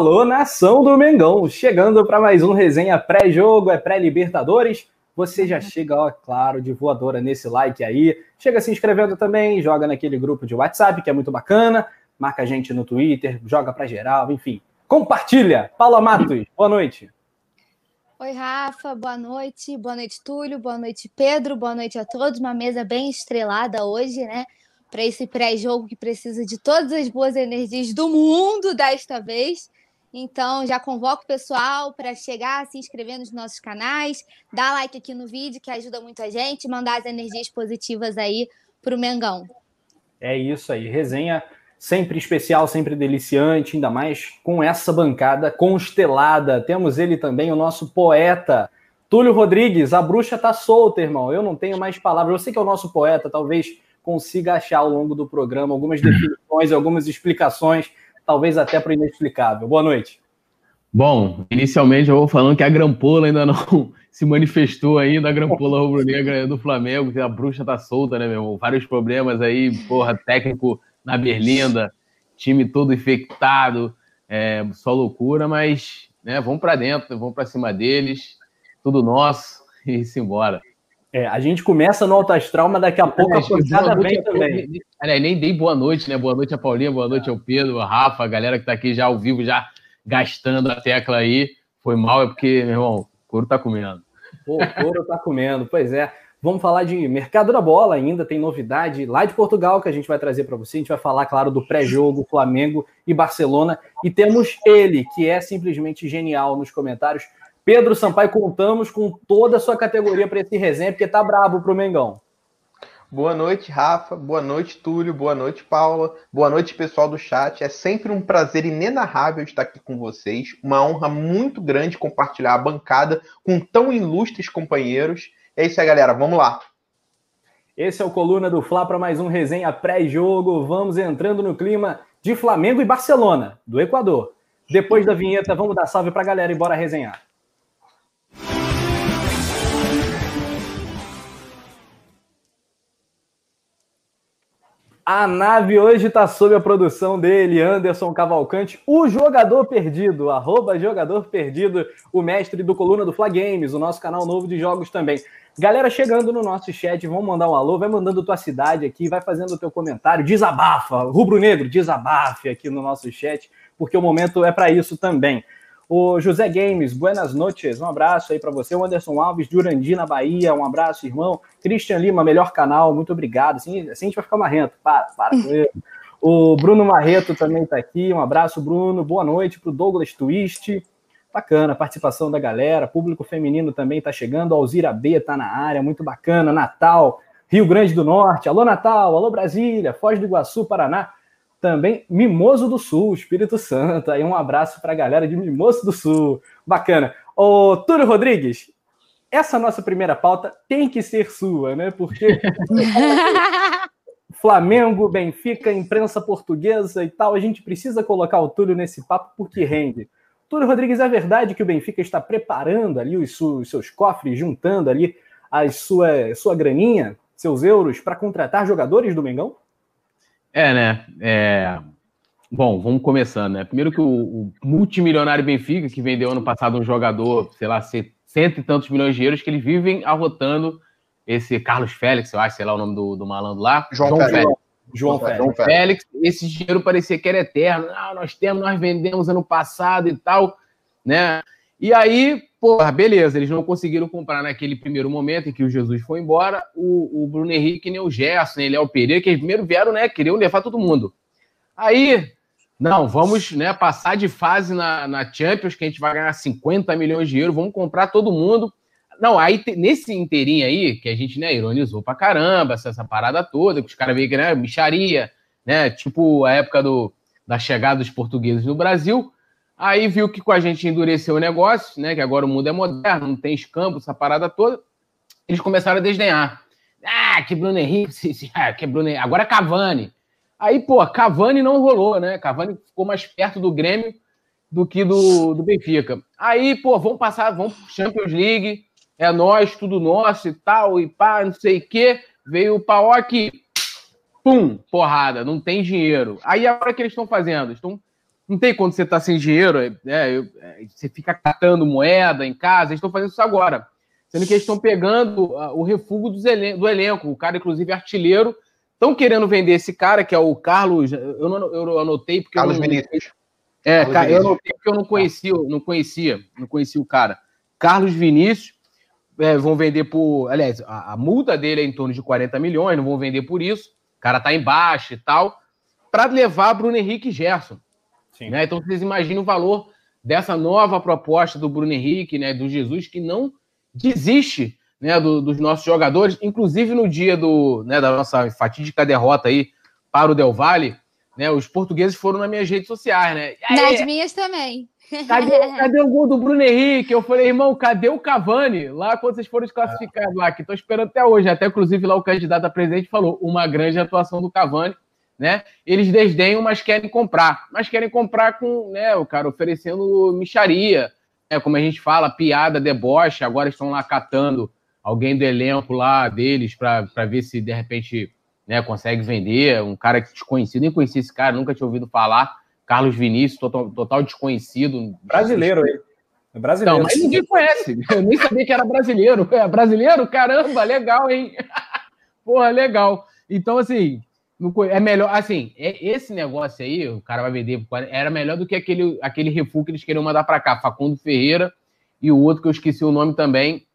Alô, nação do Mengão, chegando para mais um resenha pré-jogo, é pré-Libertadores. Você já chega, ó, claro, de voadora nesse like aí. Chega se inscrevendo também, joga naquele grupo de WhatsApp que é muito bacana. Marca a gente no Twitter, joga para geral, enfim. Compartilha. Paula Matos, boa noite. Oi, Rafa, boa noite. Boa noite, Túlio. Boa noite, Pedro. Boa noite a todos. Uma mesa bem estrelada hoje, né? para esse pré-jogo que precisa de todas as boas energias do mundo desta vez. Então, já convoco o pessoal para chegar, se inscrever nos nossos canais, dar like aqui no vídeo, que ajuda muito a gente, mandar as energias positivas aí para o Mengão. É isso aí, resenha sempre especial, sempre deliciante, ainda mais com essa bancada constelada. Temos ele também, o nosso poeta, Túlio Rodrigues. A bruxa tá solta, irmão. Eu não tenho mais palavras. Sei que é o nosso poeta, talvez consiga achar ao longo do programa algumas definições, algumas explicações, talvez até para o inexplicável. Boa noite. Bom, inicialmente eu vou falando que a Grampola ainda não se manifestou ainda, a Grampola rubro-negra do Flamengo, que a bruxa tá solta, né, meu irmão? Vários problemas aí, porra, técnico na Berlinda, time todo infectado, é, só loucura, mas né, vamos para dentro, vamos para cima deles, tudo nosso e simbora. É, a gente começa no alto astral, mas daqui a pouco a porcada vem também. Aliás, nem dei boa noite, né? Boa noite a Paulinha, boa noite ao Pedro, a Rafa, a galera que tá aqui já ao vivo, já gastando a tecla aí. Foi mal, é porque, meu irmão, o couro tá comendo. Pô, o couro tá comendo, pois é. Vamos falar de mercado da bola ainda, tem novidade lá de Portugal que a gente vai trazer para você. A gente vai falar, claro, do pré-jogo Flamengo e Barcelona. E temos ele, que é simplesmente genial nos comentários. Pedro Sampaio, contamos com toda a sua categoria para esse resenha, porque tá brabo pro Mengão. Boa noite, Rafa. Boa noite, Túlio. Boa noite, Paula. Boa noite, pessoal do chat. É sempre um prazer inenarrável estar aqui com vocês. Uma honra muito grande compartilhar a bancada com tão ilustres companheiros. É isso aí, galera. Vamos lá. Esse é o Coluna do Fla para mais um resenha pré-jogo. Vamos entrando no clima de Flamengo e Barcelona, do Equador. Depois da vinheta, vamos dar salve para a galera e bora resenhar. A nave hoje está sob a produção dele, Anderson Cavalcante, o jogador perdido, arroba jogador perdido, o mestre do Coluna do Fla Games, o nosso canal novo de jogos também. Galera chegando no nosso chat, vamos mandar um alô, vai mandando tua cidade aqui, vai fazendo o teu comentário, desabafa, rubro-negro, desabafe aqui no nosso chat, porque o momento é para isso também. O José Games, buenas noches, um abraço aí para você. O Anderson Alves, de Urandi, na Bahia, um abraço, irmão. Christian Lima, melhor canal, muito obrigado. Assim, assim a gente vai ficar marrento, para, para com ele. O Bruno Marreto também está aqui, um abraço, Bruno. Boa noite para o Douglas Twist. Bacana, participação da galera. Público feminino também está chegando. Alzira B está na área, muito bacana. Natal, Rio Grande do Norte. Alô, Natal. Alô, Brasília. Foz do Iguaçu, Paraná também Mimoso do Sul, Espírito Santo. Aí um abraço para a galera de Mimoso do Sul. Bacana. Ô, Túlio Rodrigues, essa nossa primeira pauta tem que ser sua, né? Porque Flamengo, Benfica, imprensa portuguesa e tal, a gente precisa colocar o Túlio nesse papo porque rende. Túlio Rodrigues, é verdade que o Benfica está preparando ali os, seus cofres, juntando ali a sua, sua graninha, seus euros, para contratar jogadores do Mengão? É, né? É... Bom, vamos começando, né? Primeiro que o, o, multimilionário Benfica, que vendeu ano passado um jogador, sei lá, cento e tantos milhões de euros, que eles vivem arrotando esse Carlos Félix, eu acho, sei lá o nome do, do malandro lá. João, João Félix. João, João Félix. Félix. Esse dinheiro parecia que era eterno. Ah, nós temos, nós vendemos ano passado e tal, né? E aí, porra, beleza, eles não conseguiram comprar naquele primeiro momento em que o Jesus foi embora, o, o Bruno Henrique nem o Gerson, ele é o Pereira, que eles primeiro vieram, né, queriam levar todo mundo. Aí, não, vamos né, passar de fase na, na Champions, que a gente vai ganhar 50 milhões de euros, vamos comprar todo mundo. Não, aí nesse inteirinho aí, que a gente né, ironizou pra caramba, essa, essa parada toda, que os caras veio que né, micharia, né, tipo a época do, da chegada dos portugueses no Brasil, Aí viu que com a gente endureceu o negócio, né? Que agora o mundo é moderno, não tem escampo, essa parada toda. Eles começaram a desdenhar. Ah, que Bruno Henrique, que Bruno Henrique. agora é Cavani. Aí, pô, Cavani não rolou, né? Cavani ficou mais perto do Grêmio do que do, do Benfica. Aí, pô, vamos passar, vamos pro Champions League, é nós, tudo nosso e tal, e pá, não sei o quê. Veio o Paok, pum, porrada, não tem dinheiro. Aí, agora que eles estão fazendo? Estão Não tem quando você tá sem dinheiro, é, é, você fica catando moeda em casa. Eles estão fazendo isso agora. Sendo que eles estão pegando uh, o refúgio elen do elenco. O cara, inclusive, artilheiro. Estão querendo vender esse cara, que é o Carlos. Eu, não, eu anotei porque. Carlos eu não, Vinícius. É, Carlos eu anotei porque eu não conhecia, não conhecia, não conhecia o cara. Carlos Vinícius. É, vão vender por. Aliás, a, a multa dele é em torno de 40 milhões, não vão vender por isso. O cara tá embaixo e tal. Para levar Bruno Henrique e Gerson. Né? Então vocês imaginam o valor dessa nova proposta do Bruno Henrique, né, do Jesus, que não desiste né, do, dos nossos jogadores, inclusive no dia do, né, da nossa fatídica derrota aí para o Del Valle, né, os portugueses foram nas minhas redes sociais, né? Aí, Nas minhas também. Cadê, cadê, o gol do Bruno Henrique? Eu falei, irmão, cadê o Cavani? Lá quando vocês foram desclassificados lá, que estou esperando até hoje. Até, inclusive, lá o candidato a presidente falou, uma grande atuação do Cavani né? Eles desdenham, mas querem comprar. Mas querem comprar com, né, o cara oferecendo micharia, né, como a gente fala, piada, deboche. Agora estão lá catando alguém do elenco lá deles para ver se de repente né, consegue vender. Um cara desconhecido, nem conhecia esse cara, nunca tinha ouvido falar. Carlos Vinícius, total, total desconhecido. Brasileiro, ele. É brasileiro. Não, mas ninguém conhece. Eu nem sabia que era brasileiro. É brasileiro? Caramba, legal, hein? Porra, legal. Então, assim, é melhor, assim, é, esse negócio aí, o cara vai vender, era melhor do que aquele, aquele refúgio que eles queriam mandar para cá, Facundo Ferreira e o outro que eu esqueci o nome também,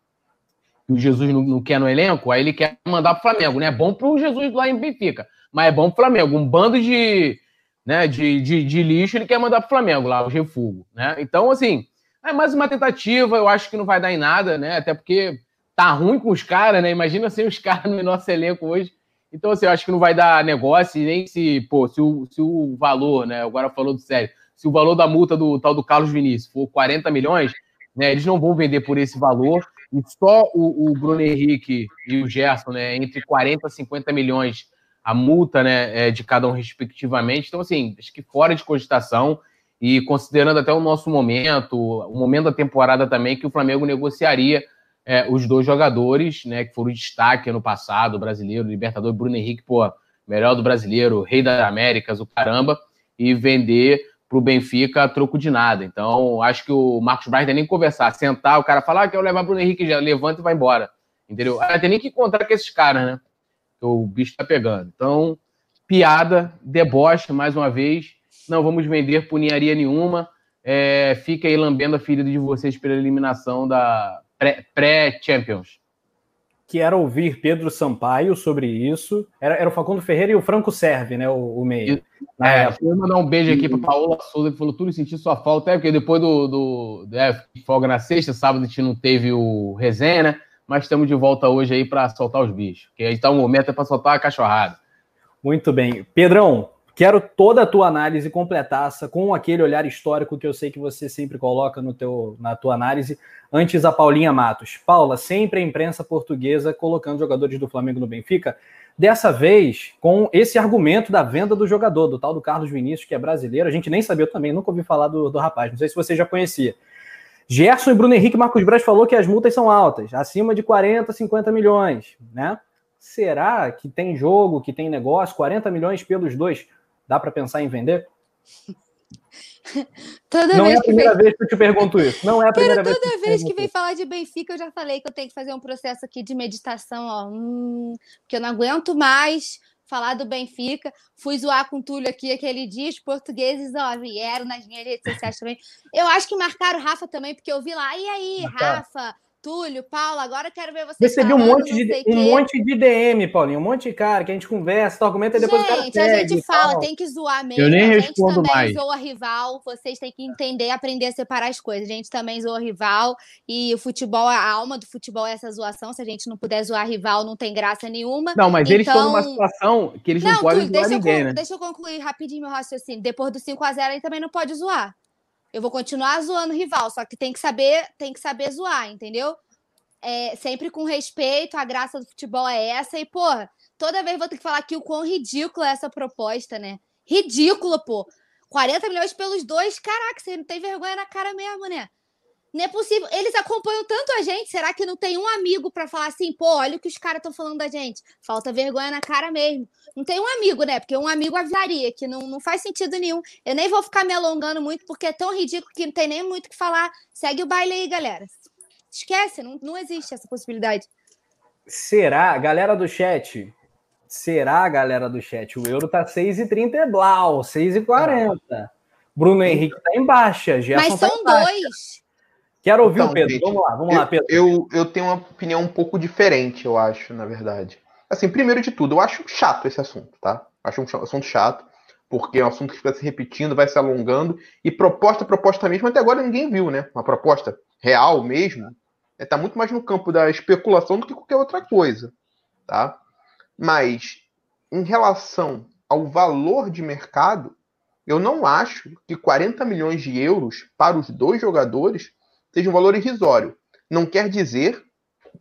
que o Jesus não, não quer no elenco, aí ele quer mandar para o Flamengo, né? É bom para o Jesus lá em Benfica, mas é bom para o Flamengo. Um bando de, né, de, de, de lixo ele quer mandar para o Flamengo lá, os refúgios, né? Então, assim, é mais uma tentativa, eu acho que não vai dar em nada, né? Até porque tá ruim com os caras, né? Imagina sem os caras no nosso elenco hoje então, assim, eu acho que não vai dar negócio, nem se, pô, se o, se o valor, né? Agora falou sério, se o valor da multa do tal do Carlos Vinícius for 40 milhões, né? Eles não vão vender por esse valor. E só o, o Bruno Henrique e o Gerson, né? Entre 40 e 50 milhões a multa, né? É, de cada um, respectivamente. Então, assim, acho que fora de cogitação e considerando até o nosso momento, o momento da temporada também, que o Flamengo negociaria é, os dois jogadores, né, que foram destaque ano passado, brasileiro, Libertador, Bruno Henrique, pô, melhor do brasileiro, rei das Américas, o caramba, e vender para o Benfica a troco de nada. Então, acho que o Marcos Braz nem conversar, sentar, o cara falar ah, que eu levar Bruno Henrique, já levanta e vai embora. Entendeu? Ah, tem nem que encontrar com esses caras, né? Que o bicho tá pegando. Então, piada, deboche, mais uma vez. Não vamos vender punharia nenhuma. É, fica aí lambendo a ferida de vocês pela eliminação da, pré-Champions. que era ouvir Pedro Sampaio sobre isso. Era, era o Facundo Ferreira e o Franco Serve, né? O, o meio. É, vou mandar um beijo aqui para Paola Souza, que falou tudo sentir sua falta, é porque depois do, do, do é, folga na sexta, sábado a gente não teve o resenha, né? Mas estamos de volta hoje aí para soltar os bichos. Que aí está o momento é para soltar a cachorrada. Muito bem. Pedrão, Quero toda a tua análise completaça com aquele olhar histórico que eu sei que você sempre coloca no teu, na tua análise. Antes a Paulinha Matos. Paula, sempre a imprensa portuguesa colocando jogadores do Flamengo no Benfica. Dessa vez, com esse argumento da venda do jogador, do tal do Carlos Vinícius, que é brasileiro. A gente nem sabia também, nunca ouvi falar do, do rapaz. Não sei se você já conhecia. Gerson e Bruno Henrique Marcos Braz falou que as multas são altas, acima de 40, 50 milhões, né? Será que tem jogo, que tem negócio? 40 milhões pelos dois Dá para pensar em vender? toda não é a primeira vem... vez que eu te pergunto isso. Não é a primeira Cara, vez. Toda vez que vem falar de Benfica, eu já falei que eu tenho que fazer um processo aqui de meditação, ó, hum, porque eu não aguento mais falar do Benfica. Fui zoar com o Túlio aqui aquele dia, os portugueses, ó, vieram nas minhas redes sociais também. Eu acho que marcaram o Rafa também, porque eu vi lá, e aí, Rafa, Túlio, Paulo, agora quero ver vocês. Recebi um monte de um monte de DM, Paulinho, um monte de cara que a gente conversa, argumenta e depois gente, o cara segue, a gente fala, tem que zoar mesmo. Eu nem a respondo gente também mais. zoa rival, vocês têm que entender, aprender a separar as coisas. A gente também zoa rival e o futebol, a alma do futebol é essa zoação. Se a gente não puder zoar rival, não tem graça nenhuma. Não, mas então... eles estão numa situação que eles não, não podem Túlio, zoar deixa ninguém, eu, né? Deixa eu concluir rapidinho meu raciocínio. Depois do 5 a 0 ele também não pode zoar. Eu vou continuar zoando o rival, só que tem que saber, tem que saber zoar, entendeu? é, sempre com respeito, a graça do futebol é essa. E, pô, toda vez vou ter que falar aqui o quão ridícula é essa proposta, né? Ridícula, pô. 40 milhões pelos dois, caraca, você não tem vergonha na cara mesmo, né? Não é possível. Eles acompanham tanto a gente. Será que não tem um amigo para falar assim, pô, olha o que os caras estão falando da gente? Falta vergonha na cara mesmo. Não tem um amigo, né? Porque um amigo avisaria, que não, não faz sentido nenhum. Eu nem vou ficar me alongando muito, porque é tão ridículo que não tem nem muito o que falar. Segue o baile aí, galera. Esquece, não, não existe essa possibilidade. Será, galera do chat? Será, galera do chat? O euro tá 6,30 é blau, 6,40. Bruno Henrique tá em baixa. Gerson Mas tá são tá dois. Quero ouvir então, o Pedro. Gente, vamos lá, vamos eu, lá, Pedro. Eu, eu tenho uma opinião um pouco diferente, eu acho, na verdade. Assim, primeiro de tudo, eu acho chato esse assunto, tá? Acho um assunto chato, porque é um assunto que fica se repetindo, vai se alongando, e proposta, proposta mesmo, até agora ninguém viu, né? Uma proposta real mesmo, está é, muito mais no campo da especulação do que qualquer outra coisa, tá? Mas, em relação ao valor de mercado, eu não acho que 40 milhões de euros para os dois jogadores seja um valor irrisório. Não quer dizer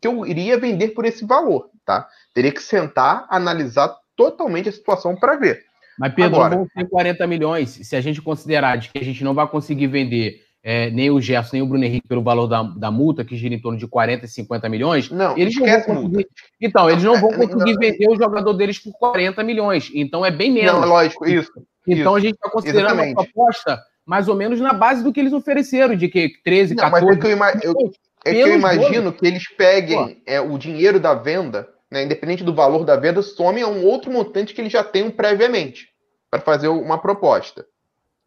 que eu iria vender por esse valor, tá? Teria que sentar, analisar totalmente a situação para ver. Mas, Pedro, Agora, vão ter 40 milhões se a gente considerar de que a gente não vai conseguir vender é, nem o Gerson, nem o Bruno Henrique pelo valor da, da multa, que gira em torno de 40 e 50 milhões. Não, eles não vão conseguir, Então, eles não vão conseguir vender o jogador deles por 40 milhões. Então, é bem menos. Não, lógico, isso. Então, isso, a gente está considerando exatamente. uma proposta mais ou menos na base do que eles ofereceram, de que 13, 14... Não, mas é que eu, ima eu, é que eu imagino que eles peguem é, o dinheiro da venda, né, independente do valor da venda, somem a um outro montante que eles já tenham previamente para fazer uma proposta.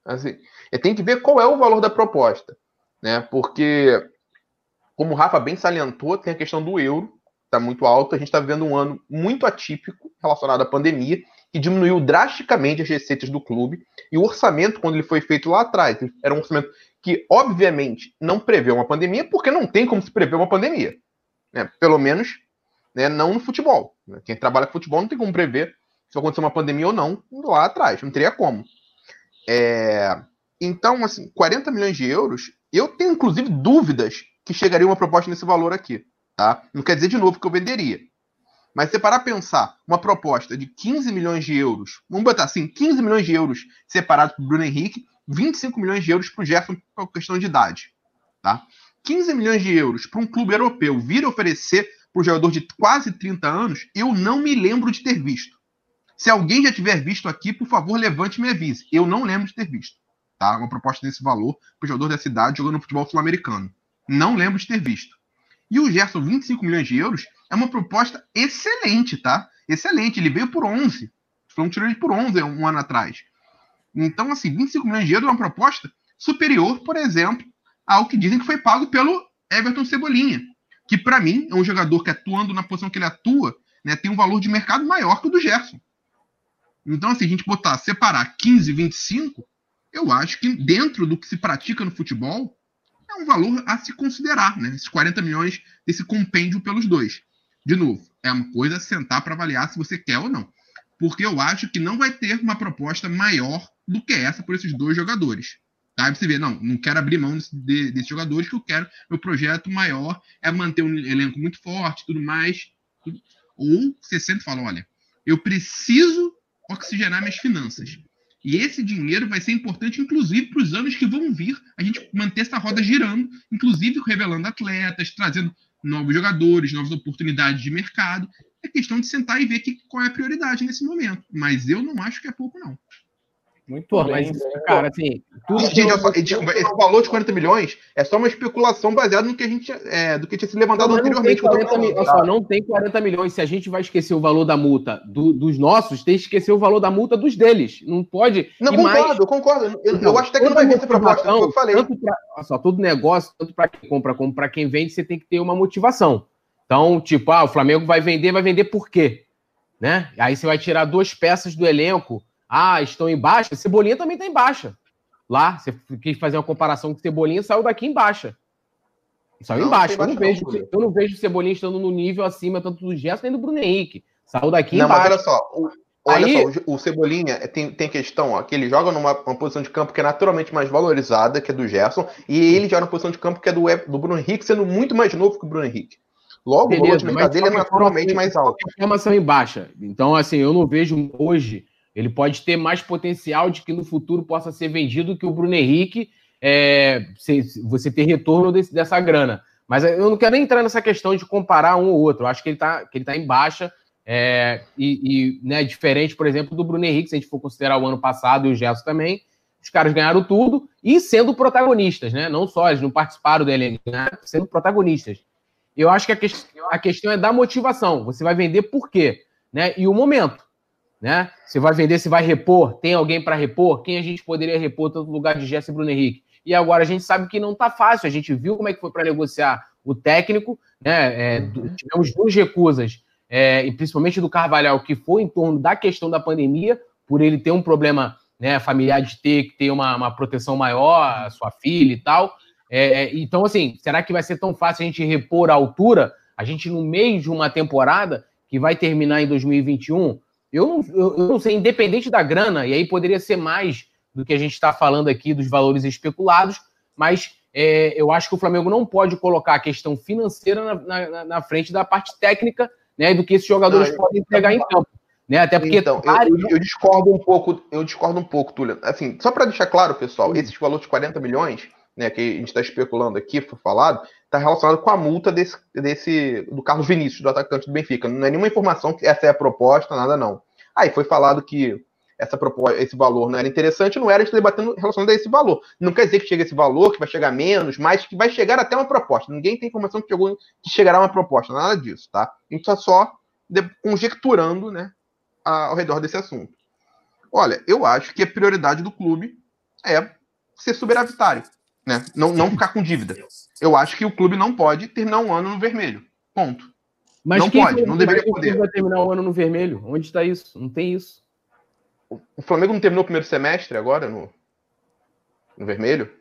Assim, tem que ver qual é o valor da proposta, né? Porque, como o Rafa bem salientou, tem a questão do euro, está muito alto. A gente está vivendo um ano muito atípico relacionado à pandemia que diminuiu drasticamente as receitas do clube. E o orçamento, quando ele foi feito lá atrás, era um orçamento que, obviamente, não prevê uma pandemia, porque não tem como se prever uma pandemia. Né? Pelo menos né, não no futebol. Né? Quem trabalha com futebol não tem como prever se vai acontecer uma pandemia ou não lá atrás. Não teria como. É... Então, assim, 40 milhões de euros, eu tenho inclusive dúvidas que chegaria uma proposta nesse valor aqui. Tá? Não quer dizer de novo que eu venderia. Mas se parar pensar uma proposta de 15 milhões de euros, vamos botar assim, 15 milhões de euros separados para o Bruno Henrique, 25 milhões de euros para o Gerson por questão de idade. Tá? 15 milhões de euros para um clube europeu vir oferecer para um jogador de quase 30 anos, eu não me lembro de ter visto. Se alguém já tiver visto aqui, por favor, levante e me avise. Eu não lembro de ter visto. Tá? Uma proposta desse valor para o jogador dessa idade jogando futebol sul-americano. Não lembro de ter visto. E o Gerson, 25 milhões de euros, é uma proposta excelente, tá? Excelente. Ele veio por 11. O Flamengo tirou ele por 11 um ano atrás. Então, assim, 25 milhões de euros é uma proposta superior, por exemplo, ao que dizem que foi pago pelo Everton Cebolinha, que para mim é um jogador que atuando na posição que ele atua, né, tem um valor de mercado maior que o do Gerson. Então, assim, a gente botar, separar 15 e 25, eu acho que dentro do que se pratica no futebol, é um valor a se considerar, né? Esses 40 milhões desse compêndio pelos dois. De novo, é uma coisa sentar para avaliar se você quer ou não. Porque eu acho que não vai ter uma proposta maior do que essa por esses dois jogadores. Tá? você vê, não, não quero abrir mão de, desses jogadores, que eu quero. Meu projeto maior é manter um elenco muito forte tudo mais. Ou você sente e fala: olha, eu preciso oxigenar minhas finanças. E esse dinheiro vai ser importante, inclusive, para os anos que vão vir, a gente manter essa roda girando, inclusive revelando atletas, trazendo novos jogadores, novas oportunidades de mercado. É questão de sentar e ver que, qual é a prioridade nesse momento. Mas eu não acho que é pouco, não. Muito Pô, bem. Mas, cara, assim. Tudo gente, só, esse valor de 40 milhões é só uma especulação baseada no que a gente é, do que tinha se levantado não, anteriormente. Não tem, 40 mil, só, não tem 40 milhões. Se a gente vai esquecer o valor da multa do, dos nossos, tem que esquecer o valor da multa dos deles. Não pode. Não, concordo, mais... concordo. Eu, então, eu, acho até que não vai ter essa proposta, eu falei. Tanto pra, só, todo negócio, tanto para quem compra como para quem vende, você tem que ter uma motivação. Então, tipo, ah, o Flamengo vai vender, vai vender por quê? Né? Aí você vai tirar duas peças do elenco ah, estão em baixa. Cebolinha também está em baixa. Lá, você quis fazer uma comparação com Cebolinha, saiu daqui em baixa. Saiu não, em baixa. Eu não, vejo, não, eu não vejo Cebolinha estando no nível acima tanto do Gerson nem do Bruno Henrique. Saiu daqui não, embaixo. Mas olha só, o, olha Aí... só, o Cebolinha tem, tem questão, ó, que ele joga numa posição de campo que é naturalmente mais valorizada, que é do Gerson, e ele joga na posição de campo que é do, do Bruno Henrique, sendo muito mais novo que o Bruno Henrique. Logo, Beleza, o valor de mercado dele é naturalmente mais alto. Informação em baixa. Então, assim, eu não vejo hoje ele pode ter mais potencial de que no futuro possa ser vendido que o Bruno Henrique, é, você ter retorno desse, dessa grana. Mas eu não quero nem entrar nessa questão de comparar um ou outro. Eu acho que ele está que ele tá em baixa é, e, e né, diferente, por exemplo, do Bruno Henrique, se a gente for considerar o ano passado e o Gerson também. Os caras ganharam tudo e sendo protagonistas, né? Não só, eles não participaram do elenco, né? sendo protagonistas. Eu acho que a, que a questão é da motivação. Você vai vender por quê? Né? E o momento. Né? Você vai vender, se vai repor, tem alguém para repor? Quem a gente poderia repor tanto no lugar de Jesse e Bruno Henrique? E agora a gente sabe que não está fácil. A gente viu como é que foi para negociar o técnico, né? É, uhum. tivemos duas recusas, é, e principalmente do Carvalhal, que foi em torno da questão da pandemia, por ele ter um problema né, familiar de ter que ter uma, uma proteção maior, a sua filha e tal. É, é, então, assim, será que vai ser tão fácil a gente repor a altura? A gente, no meio de uma temporada que vai terminar em 2021, eu não, eu, eu não sei, independente da grana, e aí poderia ser mais do que a gente está falando aqui dos valores especulados, mas é, eu acho que o Flamengo não pode colocar a questão financeira na, na, na frente da parte técnica né, do que esses jogadores não, podem entregar em campo. Né? Até porque. Então, eu, eu, discordo um pouco, eu discordo um pouco, Túlio. Assim, só para deixar claro, pessoal, esses valores de 40 milhões, né, que a gente está especulando aqui, foi falado, está relacionado com a multa desse, desse do Carlos Vinícius, do atacante do Benfica. Não é nenhuma informação que essa é a proposta, nada não. Aí foi falado que essa proposta, esse valor não era interessante, não era estar debatendo relacionado a esse valor. Não quer dizer que chega esse valor, que vai chegar menos, mas que vai chegar até uma proposta. Ninguém tem informação que, chegou, que chegará uma proposta, nada disso, tá? A gente está só conjecturando, né, ao redor desse assunto. Olha, eu acho que a prioridade do clube é ser superavitário, né? Não, não ficar com dívida. Eu acho que o clube não pode terminar um ano no vermelho. Ponto. Mas não pode, não deveria poder. vai terminar um ano no vermelho? Onde está isso? Não tem isso. O Flamengo não terminou o primeiro semestre agora no, no vermelho?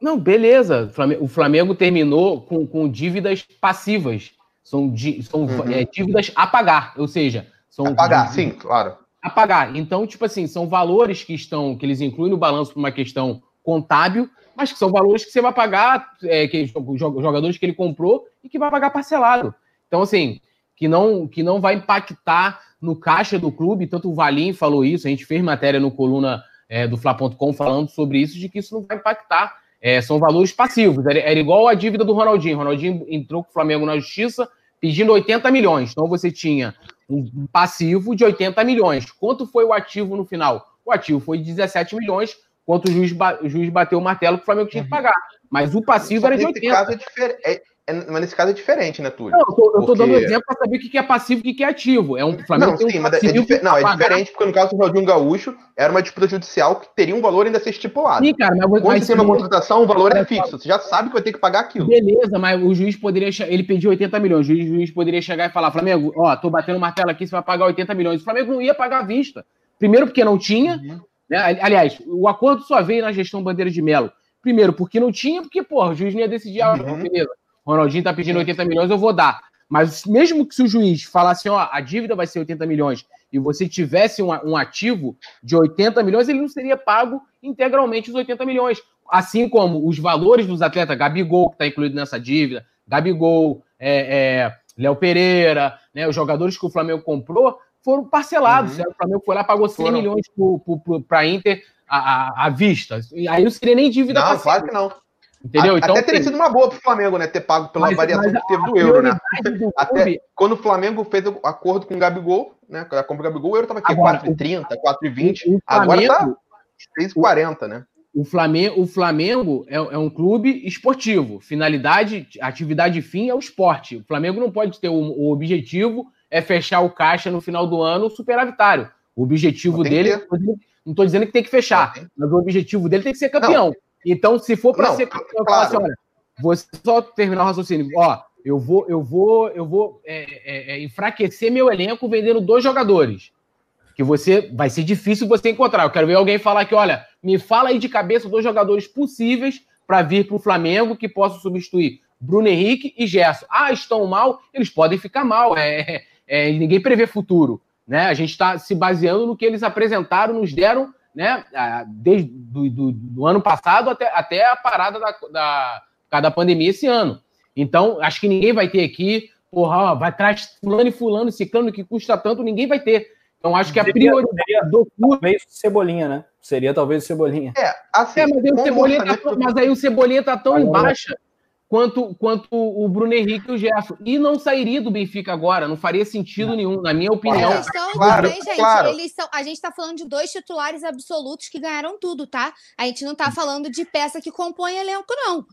Não, beleza. O Flamengo terminou com, com dívidas passivas. São, são uhum. é, dívidas a pagar, ou seja, são. A pagar, sim, claro. A pagar. Então, tipo assim, são valores que estão, que eles incluem no balanço por uma questão contábil, mas que são valores que você vai pagar, é, que, jogadores que ele comprou e que vai pagar parcelado. Então, assim, que não, que não vai impactar no caixa do clube, tanto o Valim falou isso, a gente fez matéria no coluna é, do Fla.com falando sobre isso, de que isso não vai impactar. É, são valores passivos. Era, era, igual a dívida do Ronaldinho. Ronaldinho entrou com o Flamengo na justiça pedindo 80 milhões. Então você tinha um passivo de 80 milhões. Quanto foi o ativo no final? O ativo foi de 17 milhões, quanto o juiz, o juiz bateu o martelo que o Flamengo tinha que uhum. pagar. Mas o passivo era de 80. Caso é, difer... é, é, mas nesse caso é diferente, né, Túlio? Não, eu tô, eu tô dando exemplo para saber o que é passivo e o que é ativo. É um Flamengo não, sim, um mas é, dif... não, é diferente, porque no caso do Ronaldinho Gaúcho, era uma disputa judicial que teria um valor ainda a ser estipulado. Sim, cara, mas, Quando mas tem uma contratação, o valor é fixo. Você já sabe que vai ter que pagar aquilo. Beleza, mas o juiz poderia. Ele pediu 80 milhões. O juiz, o juiz poderia chegar e falar: Flamengo, ó, tô batendo martelo aqui, você vai pagar 80 milhões. O Flamengo não ia pagar à vista. Primeiro, porque não tinha. Uhum. Né? Aliás, o acordo só veio na gestão Bandeira de Melo. Primeiro, porque não tinha, porque, porra, o juiz não ia decidir, ah, uhum. beleza. Ronaldinho tá pedindo 80 milhões, eu vou dar. Mas mesmo que se o juiz falasse, ó, a dívida vai ser 80 milhões e você tivesse um, um ativo de 80 milhões, ele não seria pago integralmente os 80 milhões. Assim como os valores dos atletas, Gabigol, que está incluído nessa dívida, Gabigol, é, é, Léo Pereira, né, os jogadores que o Flamengo comprou foram parcelados. Uhum. O Flamengo foi lá pagou 100 foram. milhões para a Inter à, à, vista. Aí não seria nem dívida Não, claro que não. Entendeu? Então, Até teria sido uma boa para o Flamengo, né? Ter pago pela mas, variação mas que teve do euro, né? Do Até quando o Flamengo fez o acordo com o Gabigol, né? A compra do Gabigol, o euro estava aqui 4,30, 4,20. Agora está 6,40, né? O Flamengo, o Flamengo é, é, um clube esportivo. Finalidade, atividade fim é o esporte. O Flamengo não pode ter o, o objetivo é fechar o caixa no final do ano superavitário. O objetivo dele, não estou dizendo que tem que fechar, mas o objetivo dele tem que ser campeão. Não. Então, se for para ser campeão, claro. assim, olha, você só terminar o raciocínio, ó, eu vou, eu vou, eu vou é, é, é, enfraquecer meu elenco vendendo dois jogadores. Que você vai ser difícil você encontrar. Eu quero ver alguém falar que, olha, me fala aí de cabeça dois jogadores possíveis para vir para o Flamengo que possam substituir Bruno Henrique e Gerson. Ah, estão mal, eles podem ficar mal. É, é, ninguém prevê futuro. Né? A gente está se baseando no que eles apresentaram, nos deram né, desde do, do, do, ano passado até, até a parada da, da, da pandemia esse ano. Então, acho que ninguém vai ter aqui, porra, ó, vai atrás fulano e fulano, ciclano que custa tanto, ninguém vai ter. Então, acho que a prioridade do clube. Talvez Cebolinha, né? Seria talvez o Cebolinha. É, assim. É, mas, aí o Cebolinha tá, mas aí o Cebolinha tá tão em baixa quanto, quanto o Bruno Henrique e o Gerson. E não sairia do Benfica agora, não faria sentido nenhum, na minha opinião. A questão claro, também, gente, claro. eles são, a gente está falando de dois titulares absolutos que ganharam tudo, tá? A gente não está falando de peça que compõe elenco, não.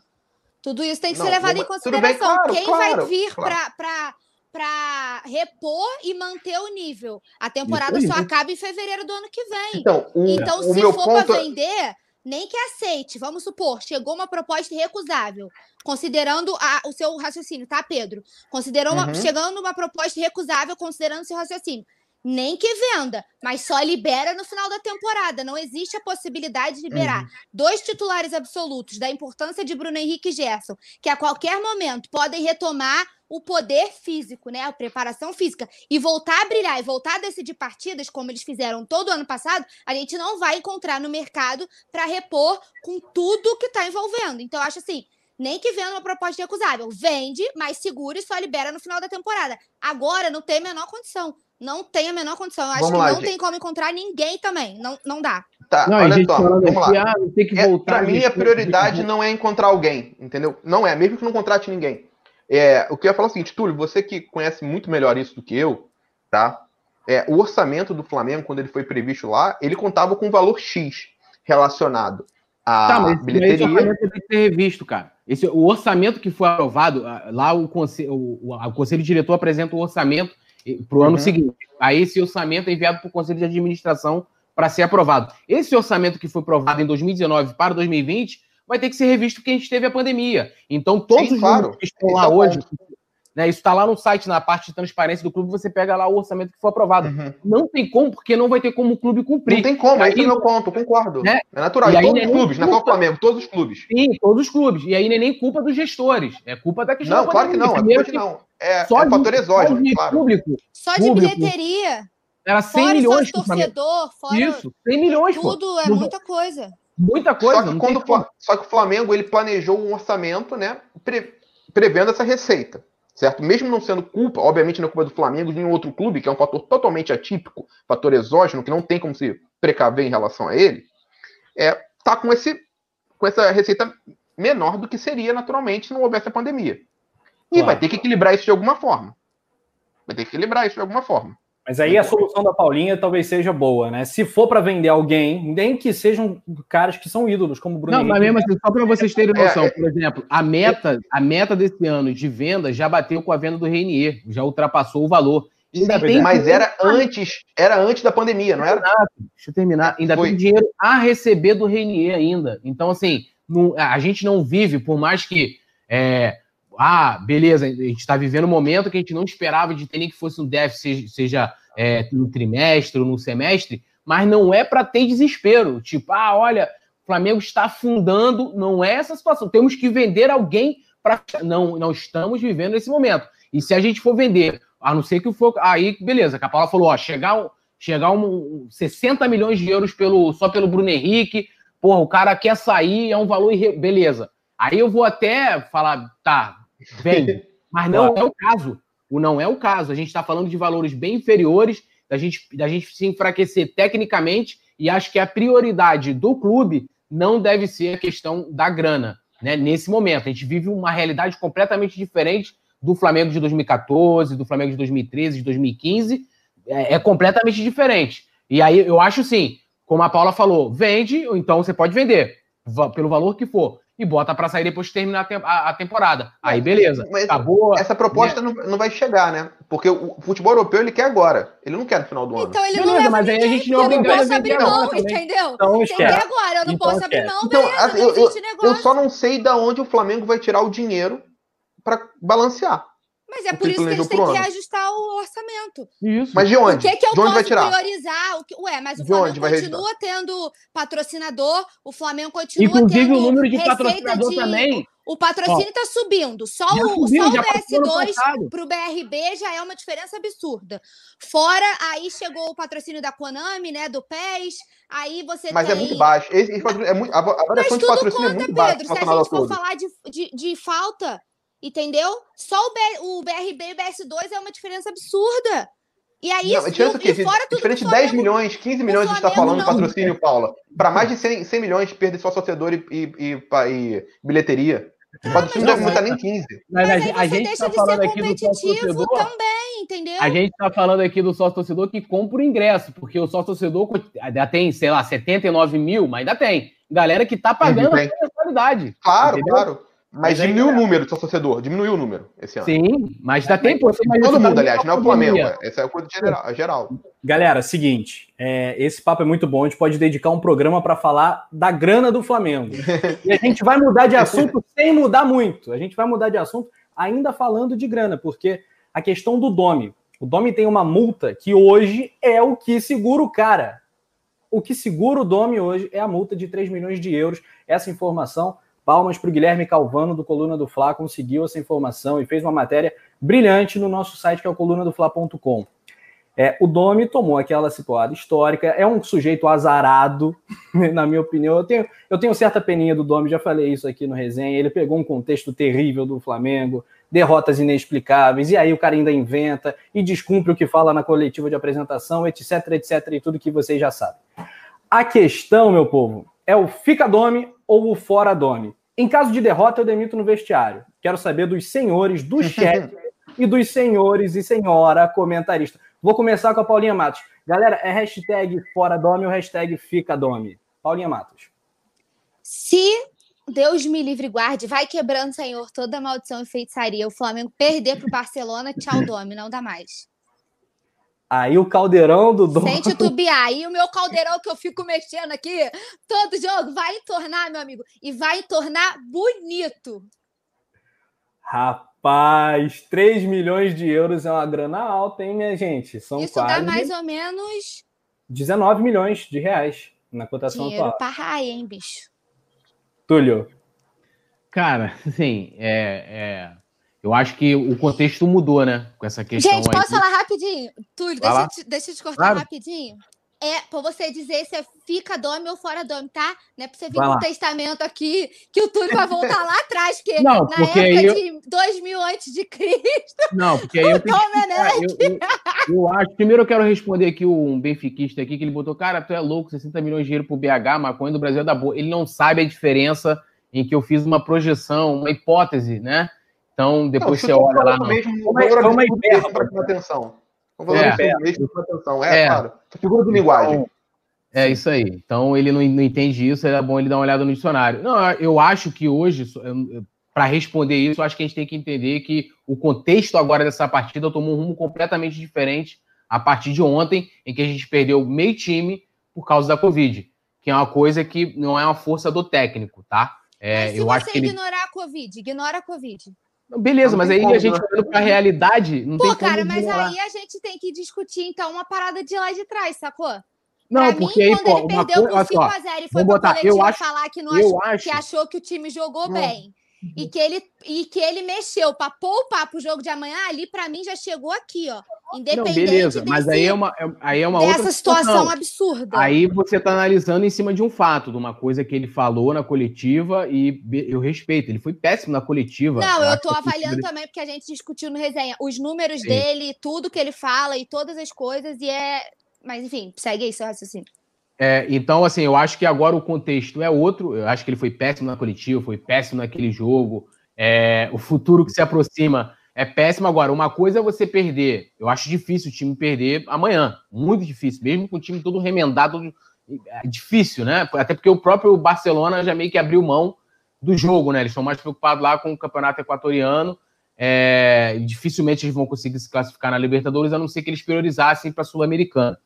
Tudo isso tem que não, ser levado em consideração. Bem, claro, Quem claro, vai vir para para repor e manter o nível. A temporada só acaba em fevereiro do ano que vem. Então, o, então o se for para é vender, nem que aceite. Vamos supor, chegou uma proposta irrecusável, considerando a, o seu raciocínio, tá, Pedro? Considerou uhum. uma, chegando uma proposta irrecusável, considerando o seu raciocínio. Nem que venda, mas só libera no final da temporada. Não existe a possibilidade de liberar uhum. dois titulares absolutos da importância de Bruno Henrique e Gerson, que a qualquer momento podem retomar o poder físico, né? A preparação física. E voltar a brilhar e voltar a decidir partidas, como eles fizeram todo ano passado, a gente não vai encontrar no mercado para repor com tudo que está envolvendo. Então, eu acho assim. Nem que venda uma proposta recusável. Vende, mas segura e só libera no final da temporada. Agora não tem a menor condição. Não tem a menor condição. Eu acho vamos que lá, não gente. tem como encontrar ninguém também. Não, não dá. Tá, não, olha só, vamos lá. Ah, tem que voltar, é, pra mim, a prioridade não é encontrar alguém, entendeu? Não é, mesmo que não contrate ninguém. É, o que eu ia falar é o seguinte, Túlio, você que conhece muito melhor isso do que eu, tá? É, o orçamento do Flamengo, quando ele foi previsto lá, ele contava com um valor X relacionado à tá, mas, bilheteria. Mas esse orçamento tem que ser revisto, cara. Esse, o orçamento que foi aprovado, lá o conselho, o, o conselho diretor apresenta o orçamento para o ano uhum. seguinte. Aí esse orçamento é enviado para o conselho de administração para ser aprovado. Esse orçamento que foi aprovado em 2019 para 2020 vai ter que ser revisto porque a gente teve a pandemia. Então, todos Sim, os claro. que estão lá é hoje, né, isso está lá no site, na parte de transparência do clube, você pega lá o orçamento que foi aprovado. Uhum. Não tem como, porque não vai ter como o clube cumprir. Não tem como, aí, é meu ponto, concordo. Né? É natural, e, aí, todos os clubes, não é só o Flamengo, todos os clubes. Sim, todos os clubes. E aí não é nem culpa dos gestores, é culpa da questão Não, claro que não, é culpa que não. É, só é fator exógeno, claro. Público, só de público. bilheteria. Era 100 fora milhões. Fora torcedor, fora Isso, 100 milhões, Tudo, pô. é muita coisa. Muita coisa. Só que, quando, só que o Flamengo ele planejou um orçamento, né, pre, prevendo essa receita, certo? Mesmo não sendo culpa, obviamente não é culpa do Flamengo, de nenhum outro clube, que é um fator totalmente atípico, fator exógeno, que não tem como se precaver em relação a ele, é, tá com, esse, com essa receita menor do que seria naturalmente se não houvesse a pandemia. E claro. vai ter que equilibrar isso de alguma forma. Vai ter que equilibrar isso de alguma forma. Mas aí a solução da Paulinha talvez seja boa, né? Se for para vender alguém, nem que sejam caras que são ídolos, como o Bruno. Não, mas mesmo assim, só para vocês terem noção, é, é, por exemplo, a meta, a meta desse ano de venda já bateu com a venda do Reinier, já ultrapassou o valor. Ainda Sim, tem mas era antes, era antes da pandemia, não era? Deixa eu terminar. Ainda Foi. tem dinheiro a receber do Reinier ainda. Então, assim, não, a gente não vive, por mais que. É, ah, beleza, a gente está vivendo um momento que a gente não esperava de ter nem que fosse um déficit, seja é, no trimestre ou no semestre, mas não é para ter desespero. Tipo, ah, olha, o Flamengo está afundando, não é essa situação. Temos que vender alguém para. Não, não estamos vivendo esse momento. E se a gente for vender, a não ser que for. Aí, beleza, a Paula falou: ó, chegar, chegar um, 60 milhões de euros pelo, só pelo Bruno Henrique, porra, o cara quer sair, é um valor. Irre... Beleza. Aí eu vou até falar, tá, vem. Mas não é o caso. O não é o caso. A gente está falando de valores bem inferiores, da gente, da gente se enfraquecer tecnicamente, e acho que a prioridade do clube não deve ser a questão da grana, né? Nesse momento. A gente vive uma realidade completamente diferente do Flamengo de 2014, do Flamengo de 2013, de 2015. É, é completamente diferente. E aí eu acho sim, como a Paula falou, vende, ou então você pode vender, pelo valor que for e bota para sair depois de terminar a, a temporada. Aí beleza, Mas acabou. Essa proposta né? não, não vai chegar, né? Porque o futebol europeu ele quer agora. Ele não quer no final do ano. Então ele beleza, não leva mas ninguém, aí a gente não eu não posso abrir mão, entendeu? Então, Tem que agora, eu não então, posso abrir mão, então, beleza, assim, eu, eu, eu só não sei da onde o Flamengo vai tirar o dinheiro para balancear. Mas é por isso que eles têm que reajustar o orçamento. Isso. Mas de onde? O que, que eu de onde posso priorizar? O que... Ué, mas o de Flamengo continua tendo patrocinador, o Flamengo continua Inclusive, tendo o número de patrocinador de... também. O patrocínio está subindo. Só o, subiu, só o BS2 para o BRB já é uma diferença absurda. Fora, aí chegou o patrocínio da Konami, né? Do PES. Aí você Mas é tem... é muito baixo. Esse, esse é muito, a, a variação de patrocínio conta, é muito Pedro. Se a gente for falar de, de, de falta Entendeu? Só o, B, o BRB e o BS2 é uma diferença absurda. E aí, não, diferente, e, e fora tudo diferente de 10 milhões, 15 milhões a gente está falando de patrocínio, Paula. Para mais de 100, 100 milhões, perder só torcedor e, e, e, e bilheteria. O patrocínio não deve aumentar nem 15. Mas, mas a, a gente está falando aqui do sócio torcedor também, entendeu? A gente está falando aqui do sócio torcedor que compra o ingresso, porque o sócio torcedor ainda tem, sei lá, 79 mil, mas ainda tem. Galera que está pagando a mensalidade. Claro, entendeu? claro. Mas, diminuiu o número do seu torcedor, diminuiu o número esse ano. Sim, mas ainda tem Todo mundo, aliás, não é o Flamengo. Essa é a coisa geral. É geral. Galera, seguinte, é, esse papo é muito bom, a gente pode dedicar um programa para falar da grana do Flamengo. e a gente vai mudar de assunto sem mudar muito. A gente vai mudar de assunto ainda falando de grana, porque a questão do Domi. O Domi tem uma multa que hoje é o que segura o cara. O que segura o Domi hoje é a multa de 3 milhões de euros. Essa informação Palmas para o Guilherme Calvano, do Coluna do Fla, conseguiu essa informação e fez uma matéria brilhante no nosso site, que é o colunadofla.com. É, o Domi tomou aquela situada histórica, é um sujeito azarado, na minha opinião. Eu tenho, eu tenho certa peninha do Domi, já falei isso aqui no resenha. Ele pegou um contexto terrível do Flamengo, derrotas inexplicáveis, e aí o cara ainda inventa e descumpre o que fala na coletiva de apresentação, etc, etc, e tudo que vocês já sabem. A questão, meu povo, é o fica Domi ou o fora Domi? Em caso de derrota, eu demito no vestiário. Quero saber dos senhores do chat e dos senhores e senhora comentarista. Vou começar com a Paulinha Matos. Galera, é hashtag fora Domi ou hashtag fica Domi? Paulinha Matos. Se Deus me livre e guarde, vai quebrando, Senhor, toda maldição e feitiçaria. O Flamengo perder para o Barcelona, tchau, Domi, não dá mais. Aí o caldeirão do Dom. Sem titubear. Aí o meu caldeirão que eu fico mexendo aqui todo jogo vai entornar, meu amigo. E vai entornar bonito. Rapaz, 3 milhões de euros é uma grana alta, hein, minha gente? São Isso quase dá mais ou menos 19 milhões de reais na cotação Dinheiro atual. pra raia, hein, bicho? Túlio. Cara, assim, é, é, eu acho que o contexto mudou, né? Com essa questão. Gente, posso falar rapidinho? Túlio, deixa, eu te- deixa eu te cortar Claro. rapidinho. É pra você dizer se é fica dome ou fora dome, tá? Não é pra você vir com um testamento aqui que o Túlio vai voltar lá atrás, porque Não, na porque época eu- de 2000 antes de Cristo, Não, porque aí eu tenho que eu, eu- eu acho. Primeiro eu quero responder aqui um benfiquista aqui que ele botou, cara, tu é louco, 60 milhões de dinheiro pro BH, maconha do Brasil é da boa. Ele não sabe a diferença em que eu fiz uma projeção, uma hipótese, né? Então, depois você olha lá no. Mesmo, Como é- como é prestar atenção. O valor É. pra prestar atenção. É, É. claro. Figura de linguagem. Então, é isso aí. Então ele não, não entende isso, é bom ele dar uma olhada no dicionário. Não, eu acho que hoje, para responder isso, eu acho que a gente tem que entender que o contexto agora dessa partida tomou um rumo completamente diferente a partir de ontem, em que a gente perdeu meio time por causa da Covid, que é uma coisa que não é uma força do técnico, tá? É, mas se eu você acho que ele... ignorar a Covid, ignora a Covid. Beleza, mas aí como, a gente né? olhando para a realidade, não Pô, tem como cara, mas aí a gente tem que discutir, então, uma parada de lá de trás, sacou? Não, pra porque mim, aí, quando pô, ele perdeu coisa, só, 5x0 e foi pra botar, eu coletiva acho- falar que, não eu achou, acho- que achou que o time jogou Não. bem. E que, ele, e que ele mexeu pra poupar pro jogo de amanhã, ali pra mim já chegou aqui, ó. Não, Independente beleza, mas aí é uma, é- aí é uma outra situação absurda. Aí você está analisando em cima de um fato, de uma coisa que ele falou na coletiva e eu respeito. Ele foi péssimo na coletiva. Não, eu coletiva avaliando dele- também, porque a gente discutiu no resenha os números Sim. dele, tudo que ele fala e todas as coisas, e é. Mas enfim, segue aí seu raciocínio. É, então, assim, eu acho que agora o contexto é outro. Eu acho que ele foi péssimo na coletiva, foi péssimo naquele jogo. É, o futuro que se aproxima é péssimo. Agora, uma coisa é você perder. Eu acho difícil o time perder amanhã. Muito difícil, mesmo com o time todo remendado. É difícil, né? Até porque o próprio Barcelona já meio que abriu mão do jogo, né? Eles estão mais preocupados lá com o campeonato equatoriano. É, dificilmente eles vão conseguir se classificar na Libertadores, a não ser que eles priorizassem para a Sul-Americana.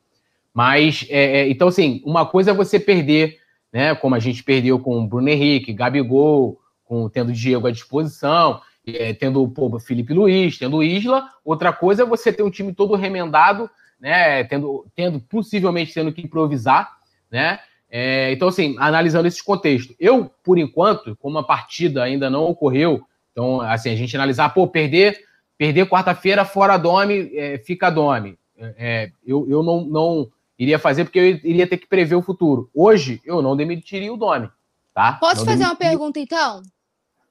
Mas, é, é, então, assim, uma coisa é você perder, né? Como a gente perdeu com o Bruno Henrique, Gabigol, com, tendo Diego à disposição, é, tendo pô, Felipe Luiz, tendo Isla. Outra coisa é você ter um time todo remendado, né? Tendo, tendo possivelmente tendo que improvisar, né? É, então, assim, analisando esse contexto, eu, por enquanto, como a partida ainda não ocorreu, então, assim, a gente analisar, pô, perder, perder quarta-feira fora Dome, é, fica Dome. É, eu eu não, não iria fazer porque eu iria ter que prever o futuro. Hoje, eu não demitiria o Dome, tá? Posso Não fazer uma demitiria. pergunta, então?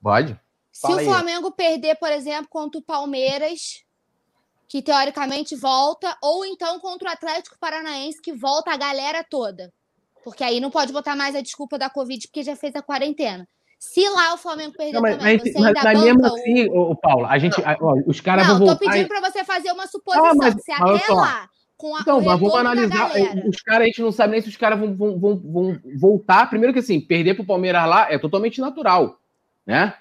Pode. Se Fala o aí. Flamengo perder, por exemplo, contra o Palmeiras, que teoricamente volta, ou então contra o Atlético Paranaense, que volta a galera toda. Porque aí não pode botar mais a desculpa da Covid, porque já fez a quarentena. Se lá o Flamengo perder não, mas, também, mas, você ainda mas mesmo assim, o... o Paulo, a gente, ó, os caras vão voltar... Não, tô pedindo para você fazer uma suposição. Ah, mas, se até lá, com a, então, mas vamos analisar. Os caras, a gente não sabe nem se os caras vão, vão, vão, vão, voltar. Primeiro que assim, perder pro Palmeiras lá é totalmente natural, né?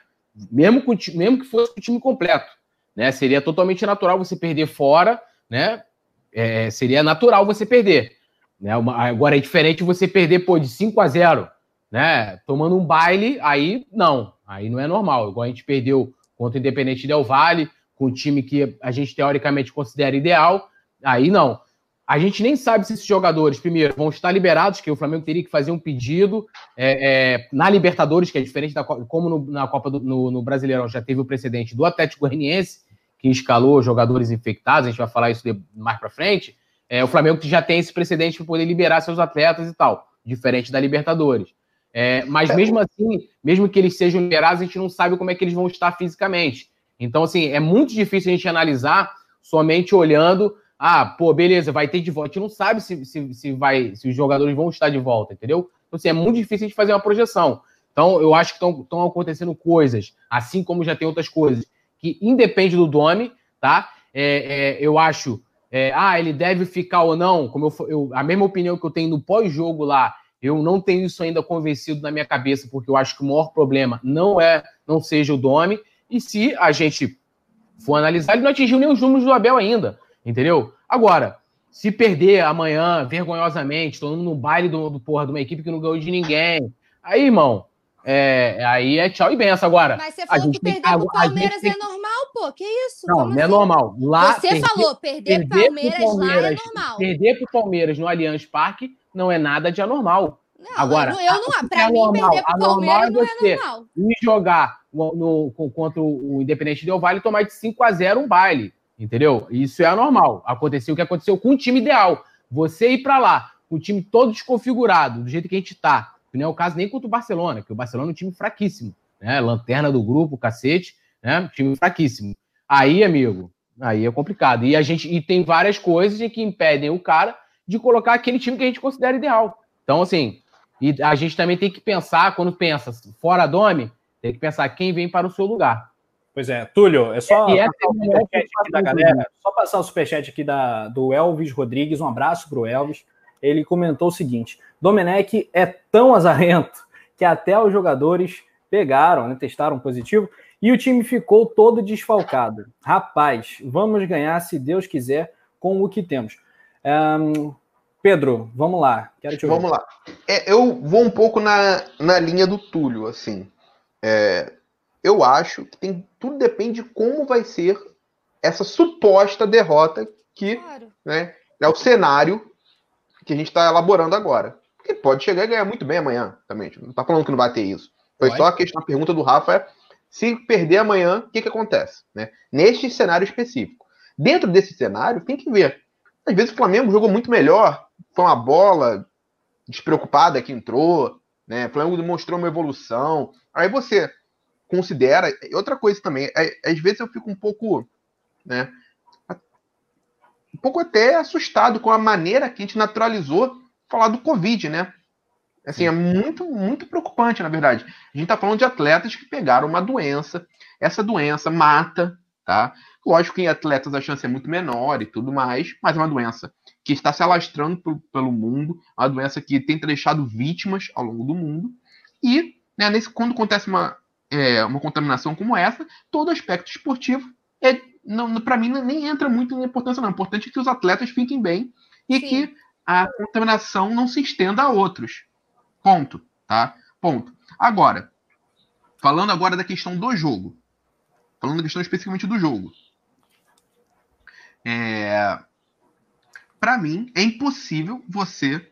Mesmo, com, mesmo que fosse o time completo, né? Seria totalmente natural você perder fora, né? É, seria natural você perder. Né? Uma, agora é diferente você perder pô, de 5 a 0 né? Tomando um baile, aí não, aí não é normal. Igual a gente perdeu contra o Independente Del Vale, com um time que a gente teoricamente considera ideal, aí não. A gente nem sabe se esses jogadores, primeiro, vão estar liberados, que o Flamengo teria que fazer um pedido é, é, na Libertadores, que é diferente da como no, na Copa do no, no, Brasileirão já teve o precedente do Atlético Goianiense, que escalou jogadores infectados, a gente vai falar isso mais para frente. É, o Flamengo já tem esse precedente para poder liberar seus atletas e tal, diferente da Libertadores. É, mas é, mesmo assim, mesmo que eles sejam liberados, a gente não sabe como é que eles vão estar fisicamente. Então, assim, é muito difícil a gente analisar somente olhando ah, pô, beleza, vai ter de volta. A gente não sabe se, se, se, vai, se os jogadores vão estar de volta, entendeu? Então, assim, é muito difícil gente fazer uma projeção. Então, eu acho que estão acontecendo coisas, assim como já tem outras coisas, que independe do Domi, tá? É, é, eu acho, é, ah, ele deve ficar ou não, como eu, eu a mesma opinião que eu tenho no pós-jogo lá, eu não tenho isso ainda convencido na minha cabeça, porque eu acho que o maior problema não é, não seja o Domi, e se a gente for analisar, ele não atingiu nem os números do Abel ainda. Entendeu? Agora, se perder amanhã, vergonhosamente, todo mundo no baile do, do porra de uma equipe que não ganhou de ninguém, aí, irmão, é, aí é tchau e benção. Agora. Mas você falou que perder tem, pro Palmeiras é normal, pô. Que isso? Não, Como não é assim? é normal. Lá, você perder, falou, perder, perder Palmeiras, Palmeiras lá é normal. Perder pro Palmeiras no Allianz Parque não é nada de anormal. Não, Agora, eu não, pra é mim, normal, perder pro Palmeiras não é normal. E jogar no, no, contra o Independente Del Vale e tomar de 5 a 0 um baile. Entendeu? Isso é anormal. Aconteceu o que aconteceu com o time ideal. Você ir para lá, com o time todo desconfigurado, do jeito que a gente tá. Que não é o caso nem contra o Barcelona, que o Barcelona é um time fraquíssimo. Né? Lanterna do grupo, cacete, né? Time fraquíssimo. Aí, amigo, aí é complicado. E a gente e tem várias coisas que impedem o cara de colocar aquele time que a gente considera ideal. Então, assim, e a gente também tem que pensar, quando pensa fora Dome, tem que pensar quem vem para o seu lugar. Pois é, Túlio, é só é, passar o superchat aqui da galera, só passar o superchat aqui da, do Elvis Rodrigues, um abraço para o Elvis. Ele comentou o seguinte: Domenech é tão azarento que até os jogadores pegaram, né, testaram positivo, e o time ficou todo desfalcado. Rapaz, vamos ganhar, se Deus quiser, com o que temos. Um, Pedro, vamos lá. Quero te vamos lá. É, eu vou um pouco na, na linha do Túlio, assim. É, eu acho que tem, tudo depende de como vai ser essa suposta derrota que claro. né, é o cenário que a gente está elaborando agora. Porque pode chegar e ganhar muito bem amanhã também. Não está falando que não vai ter isso. Foi só a questão, a pergunta do Rafa é se perder amanhã, o que, que acontece? Né? Neste cenário específico. Dentro desse cenário, tem que ver. Às vezes o Flamengo jogou muito melhor, foi uma bola despreocupada que entrou, né? O Flamengo demonstrou uma evolução. Aí você considera. Outra coisa também, é, às vezes eu fico um pouco, né? Um pouco até assustado com a maneira que a gente naturalizou falar do Covid, né? Assim, é muito, muito preocupante, na verdade. A gente tá falando de atletas que pegaram uma doença. Essa doença mata, tá? Lógico que em atletas a chance é muito menor e tudo mais, mas é uma doença que está se alastrando pelo mundo, uma doença que tem deixado vítimas ao longo do mundo. E, né, nesse, quando acontece uma, é, uma contaminação como essa, todo aspecto esportivo é, para mim nem entra muito em importância não. O importante é que os atletas fiquem bem e Sim. que a contaminação não se estenda a outros. Ponto, tá? Ponto. Agora, falando agora da questão do jogo, falando da questão especificamente do jogo, é, para mim é impossível você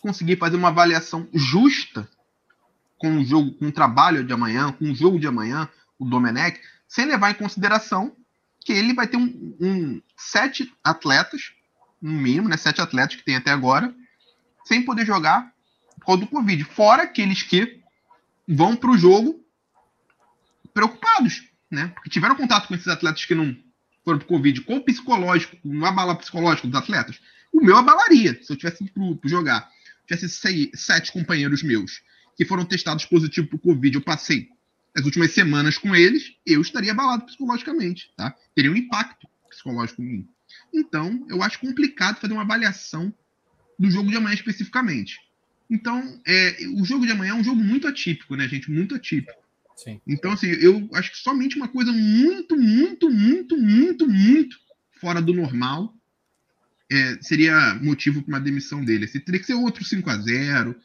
conseguir fazer uma avaliação justa com o jogo, com o trabalho de amanhã, com o jogo de amanhã, o Domenech, sem levar em consideração que ele vai ter um, um sete atletas, no mínimo, né, sete atletas que tem até agora, sem poder jogar por causa do Covid. Fora aqueles que vão para o jogo preocupados, né? Porque tiveram contato com esses atletas que não foram pro Covid com o psicológico, com abala psicológico dos atletas, o meu abalaria se eu tivesse pro, pro jogar. Tivesse seis, sete companheiros meus que foram testados positivos pro Covid, eu passei as últimas semanas com eles, eu estaria abalado psicologicamente, tá? Teria um impacto psicológico em mim. Então, eu acho complicado fazer uma avaliação do jogo de amanhã especificamente. Então, é, o jogo de amanhã é um jogo muito atípico, né, gente? Muito atípico. Sim. Então, assim, eu acho que somente uma coisa muito, muito, muito, muito, muito fora do normal é, seria motivo para uma demissão dele. Assim, teria que ser outro 5 a 0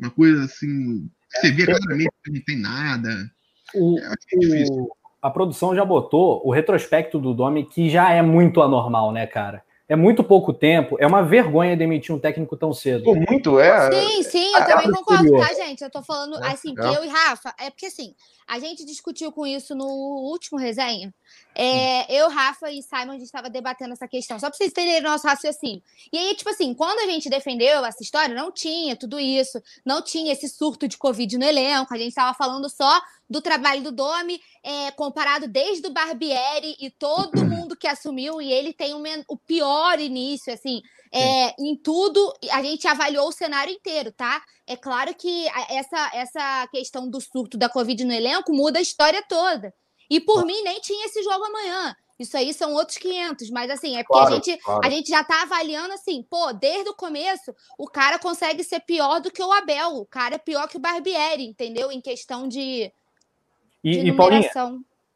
uma coisa assim. Você vê claramente que não tem nada. O, é, o, a produção já botou o retrospecto do Domi, que já é muito anormal, né, cara? É muito pouco tempo, é uma vergonha demitir um técnico tão cedo. Pô, muito, é. Sim, sim, eu também concordo, tá, gente? Eu tô falando é, assim, é. eu e Rafa, é porque assim, a gente discutiu com isso no último resenha. É, eu, Rafa e Simon, a gente estava debatendo essa questão, só para vocês entenderem o nosso raciocínio. E aí, tipo assim, quando a gente defendeu essa história, não tinha tudo isso, não tinha esse surto de Covid no elenco, a gente estava falando só do trabalho do Domi, é, comparado desde o Barbieri e todo mundo que assumiu, e ele tem um, o pior início, assim, é, em tudo, a gente avaliou o cenário inteiro, tá? É claro que essa, essa questão do surto da Covid no elenco muda a história toda. E por mim, nem tinha esse jogo amanhã. Isso aí são outros 500, mas assim, é porque claro, a, gente, claro. a gente já tá avaliando assim, pô, desde o começo, o cara consegue ser pior do que o Abel, o cara é pior que o Barbieri, entendeu? Em questão de, e, e Paulinha,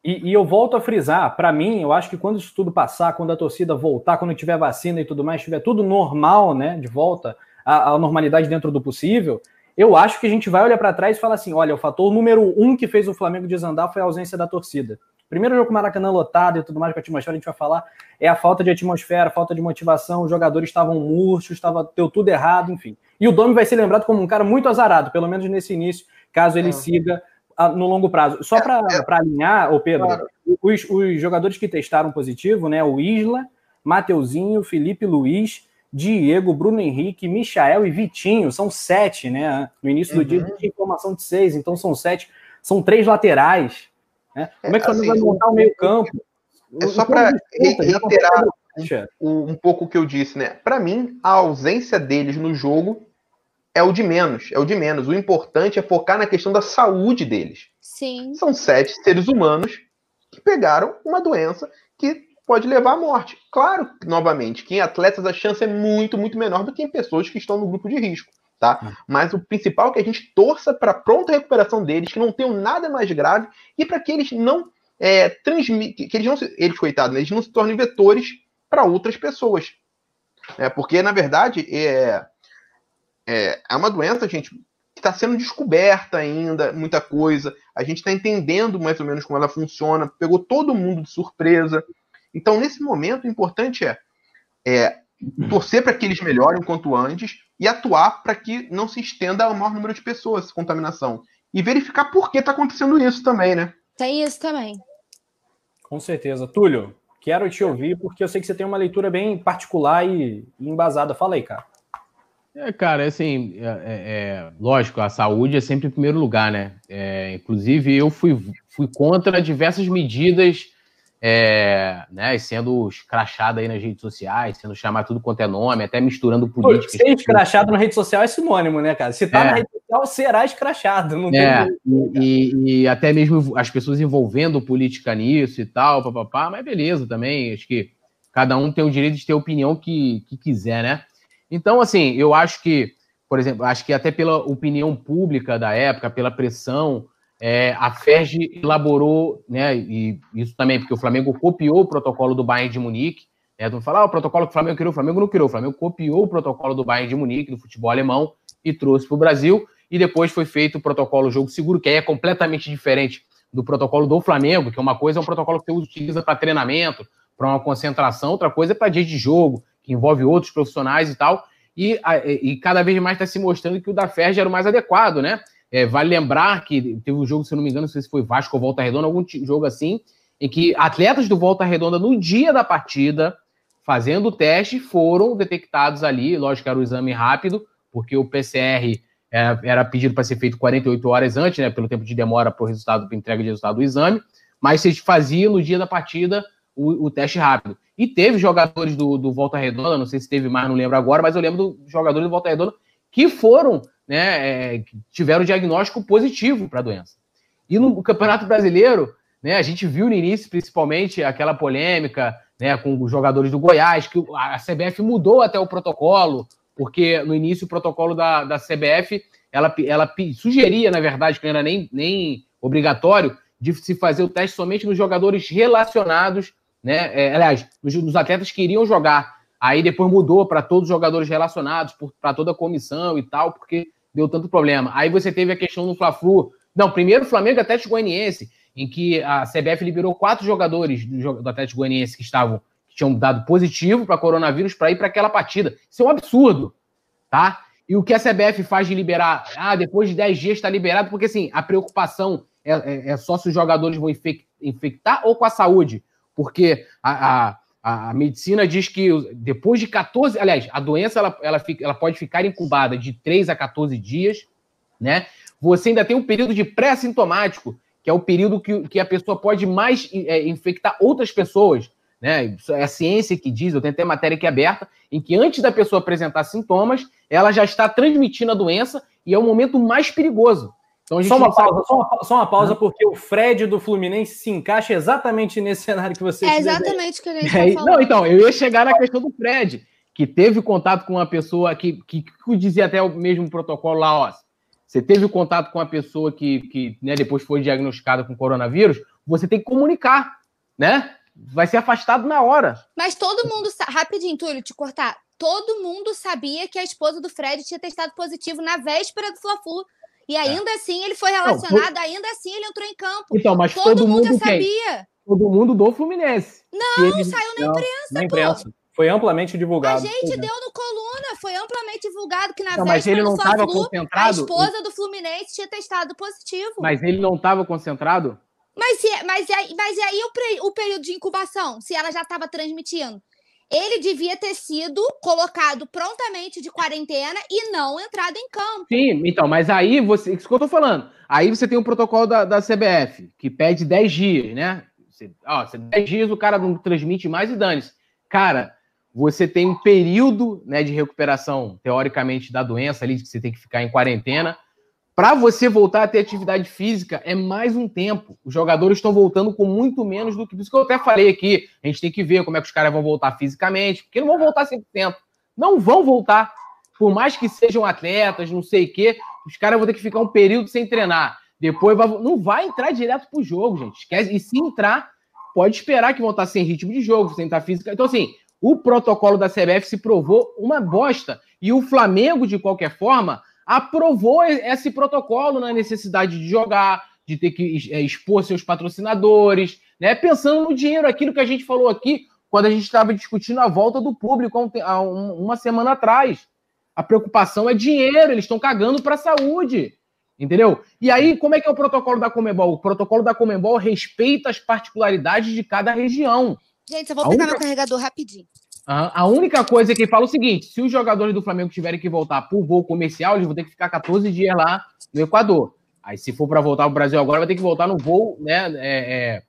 e, e, eu volto a frisar, para mim, eu acho que quando isso tudo passar, quando a torcida voltar, quando tiver vacina e tudo mais, tiver tudo normal, né, de volta à, à normalidade dentro do possível, eu acho que a gente vai olhar para trás e falar assim: olha, o fator número um que fez o Flamengo desandar foi a ausência da torcida. Primeiro jogo com o Maracanã lotado e tudo mais, com a atmosfera, a gente vai falar, é a falta de atmosfera, falta de motivação, os jogadores estavam murchos, estava, deu tudo errado, enfim. E o Domi vai ser lembrado como um cara muito azarado, pelo menos nesse início, caso ele é. siga no longo prazo. Só para é, é. alinhar, ô Pedro, claro. os, os, jogadores que testaram positivo, né? O Isla, Mateuzinho, Felipe Luiz, Diego, Bruno Henrique, Michael e Vitinho. São sete, né? No início do uhum. dia tinha informação de seis, então são sete. São três laterais. Né? Como é que o Flamengo assim, vai montar o meio-campo? É só para reiterar um, um pouco o que eu disse, né? Para mim, a ausência deles no jogo é o de menos, é o de menos. O importante é focar na questão da saúde deles. Sim. São sete seres humanos que pegaram uma doença que pode levar à morte. Claro, novamente, que em atletas a chance é muito, muito menor do que em pessoas que estão no grupo de risco, tá? Hum. Mas o principal é que a gente torça para a pronta recuperação deles, que não tenham nada mais grave e para que eles não é, transmitem, que eles não, eles coitados, né, eles não se tornem vetores para outras pessoas. É, porque, na verdade, é, é, é uma doença, gente, que está sendo descoberta ainda, muita coisa. A gente está entendendo mais ou menos como ela funciona, pegou todo mundo de surpresa. Então, nesse momento, o importante é, é torcer para que eles melhorem quanto antes e atuar para que não se estenda ao maior número de pessoas essa contaminação. E verificar por que está acontecendo isso também, né? Tem isso também. Com certeza. Túlio, quero te ouvir, porque eu sei que você tem uma leitura bem particular e, e embasada. Fala aí, cara. É, cara, assim, é, é, é, lógico, a saúde é sempre em primeiro lugar, né? É, inclusive, eu fui, fui contra diversas medidas, é, né, sendo escrachado aí nas redes sociais, sendo chamado tudo quanto é nome, até misturando política. Ser escrachado na rede social é sinônimo, né, cara? Se tá na rede social, será escrachado. Não é, tem e, e, até mesmo as pessoas envolvendo política nisso e tal, papapá, mas beleza também, acho que cada um tem o direito de ter a opinião que, que quiser, né? Então, assim, eu acho que, por exemplo, acho que até pela opinião pública da época, pela pressão, é, a FERJ elaborou, né, e isso também porque o Flamengo copiou o protocolo do Bayern de Munique, né, tu fala, ah, o protocolo que o Flamengo criou, o Flamengo não criou, o Flamengo copiou o protocolo do Bayern de Munique, do futebol alemão, e trouxe para o Brasil, e depois foi feito o protocolo Jogo Seguro, que aí é completamente diferente do protocolo do Flamengo, que é uma coisa é um protocolo que você utiliza para treinamento, para uma concentração, outra coisa é para dia de jogo, que envolve outros profissionais e tal, e, e cada vez mais está se mostrando que o da Ferg era o mais adequado, né? É, vale lembrar que teve um jogo, se não me engano, não sei se foi Vasco ou Volta Redonda, algum jogo assim, em que atletas do Volta Redonda, no dia da partida, fazendo o teste, foram detectados ali, lógico que era o exame rápido, porque o PCR era, era pedido para ser feito 48 horas antes, né, pelo tempo de demora para o resultado, para entrega de resultado do exame, mas se fazia no dia da partida, o, o teste rápido. E teve jogadores do, do Volta Redonda, não sei se teve mais, não lembro agora, mas eu lembro do jogadores do Volta Redonda que foram, né, é, tiveram diagnóstico positivo para a doença. E no Campeonato Brasileiro, né, a gente viu no início, principalmente, aquela polêmica né, com os jogadores do Goiás, que a CBF mudou até o protocolo, porque no início o protocolo da, da CBF ela, ela sugeria, na verdade, que não era nem, nem obrigatório, de se fazer o teste somente nos jogadores relacionados, né? É, aliás, nos, atletas que iriam jogar. Aí depois mudou para todos os jogadores relacionados, para toda a comissão e tal, porque deu tanto problema. Aí você teve a questão do Fla-Flu. Não, primeiro o Flamengo Atlético Goianiense, em que a CBF liberou quatro jogadores do, do Atlético Goianiense que estavam que tinham dado positivo para coronavírus para ir para aquela partida. Isso é um absurdo, tá? E o que a CBF faz de liberar? Ah, depois de 10 dias está liberado, porque assim, a preocupação é, é, é, só se os jogadores vão infectar ou com a saúde. Porque a, a, a, medicina diz que depois de 14. Aliás, a doença ela, ela, fica, ela pode ficar incubada de 3 a 14 dias, né? Você ainda tem um período de pré-sintomático, que é o período que, que a pessoa pode mais é, infectar outras pessoas. Né? É a ciência que diz, eu tenho até matéria aqui aberta, em que antes da pessoa apresentar sintomas, ela já está transmitindo a doença e é o momento mais perigoso. Então, só, uma pausa, sabe... só, uma, só uma pausa, porque o Fred do Fluminense se encaixa exatamente nesse cenário que você É exatamente o que a gente é, Não, então, eu ia chegar na questão do Fred, que teve contato com uma pessoa que, que, que dizia até o mesmo protocolo lá, ó. Você teve contato com uma pessoa que, que né, depois foi diagnosticada com coronavírus, você tem que comunicar, né? Vai ser afastado na hora. Mas todo mundo, rapidinho, Túlio, te cortar. Todo mundo sabia que a esposa do Fred tinha testado positivo na véspera do Fla-Flu. E é. ainda é. assim ele foi relacionado, não, ainda assim ele entrou em campo. Então, mas todo, todo mundo, mundo já sabia. Todo mundo do Fluminense. Não, ele... saiu na imprensa, não, na imprensa. Foi amplamente divulgado. A gente deu no coluna, foi amplamente divulgado que na não, véspera do Fla-Flu, a esposa do Fluminense tinha testado positivo. Mas ele não estava concentrado? Mas, se, mas, mas e aí o, o período de incubação, se ela já estava transmitindo? Ele devia ter sido colocado prontamente de quarentena e não entrado em campo. Sim, então, mas aí você. Isso que eu tô falando. Aí você tem o um protocolo da, da CBF, que pede 10 dias, né? Você, ó, 10 dias o cara não transmite mais e dane-se. Cara, você tem um período né, de recuperação, teoricamente, da doença ali, que você tem que ficar em quarentena. Para você voltar a ter atividade física, é mais um tempo. Os jogadores estão voltando com muito menos do que. Por isso que eu até falei aqui. A gente tem que ver como é que os caras vão voltar fisicamente, porque não vão voltar 100%. Não vão voltar. Por mais que sejam atletas, não sei o quê, os caras vão ter que ficar um período sem treinar. Depois vai... não vai entrar direto pro jogo, gente. Esquece. E se entrar, pode esperar que vão estar sem ritmo de jogo, sem estar física. Então, assim, o protocolo da CBF se provou uma bosta. E o Flamengo, de qualquer forma aprovou esse protocolo na necessidade de jogar, de ter que é, expor seus patrocinadores, né? Pensando no dinheiro, aquilo que a gente falou aqui quando a gente estava discutindo a volta do público há uma semana atrás. A preocupação é dinheiro, eles estão cagando para a saúde. Entendeu? E aí, como é que é o protocolo da Comebol? O protocolo da Comebol respeita as particularidades de cada região. Gente, eu vou a pegar única... meu carregador rapidinho. A única coisa é que fala é o seguinte: se os jogadores do Flamengo tiverem que voltar por voo comercial, eles vão ter que ficar 14 dias lá no Equador. Aí, se for para voltar ao Brasil agora, vai ter que voltar no voo, né? É, é,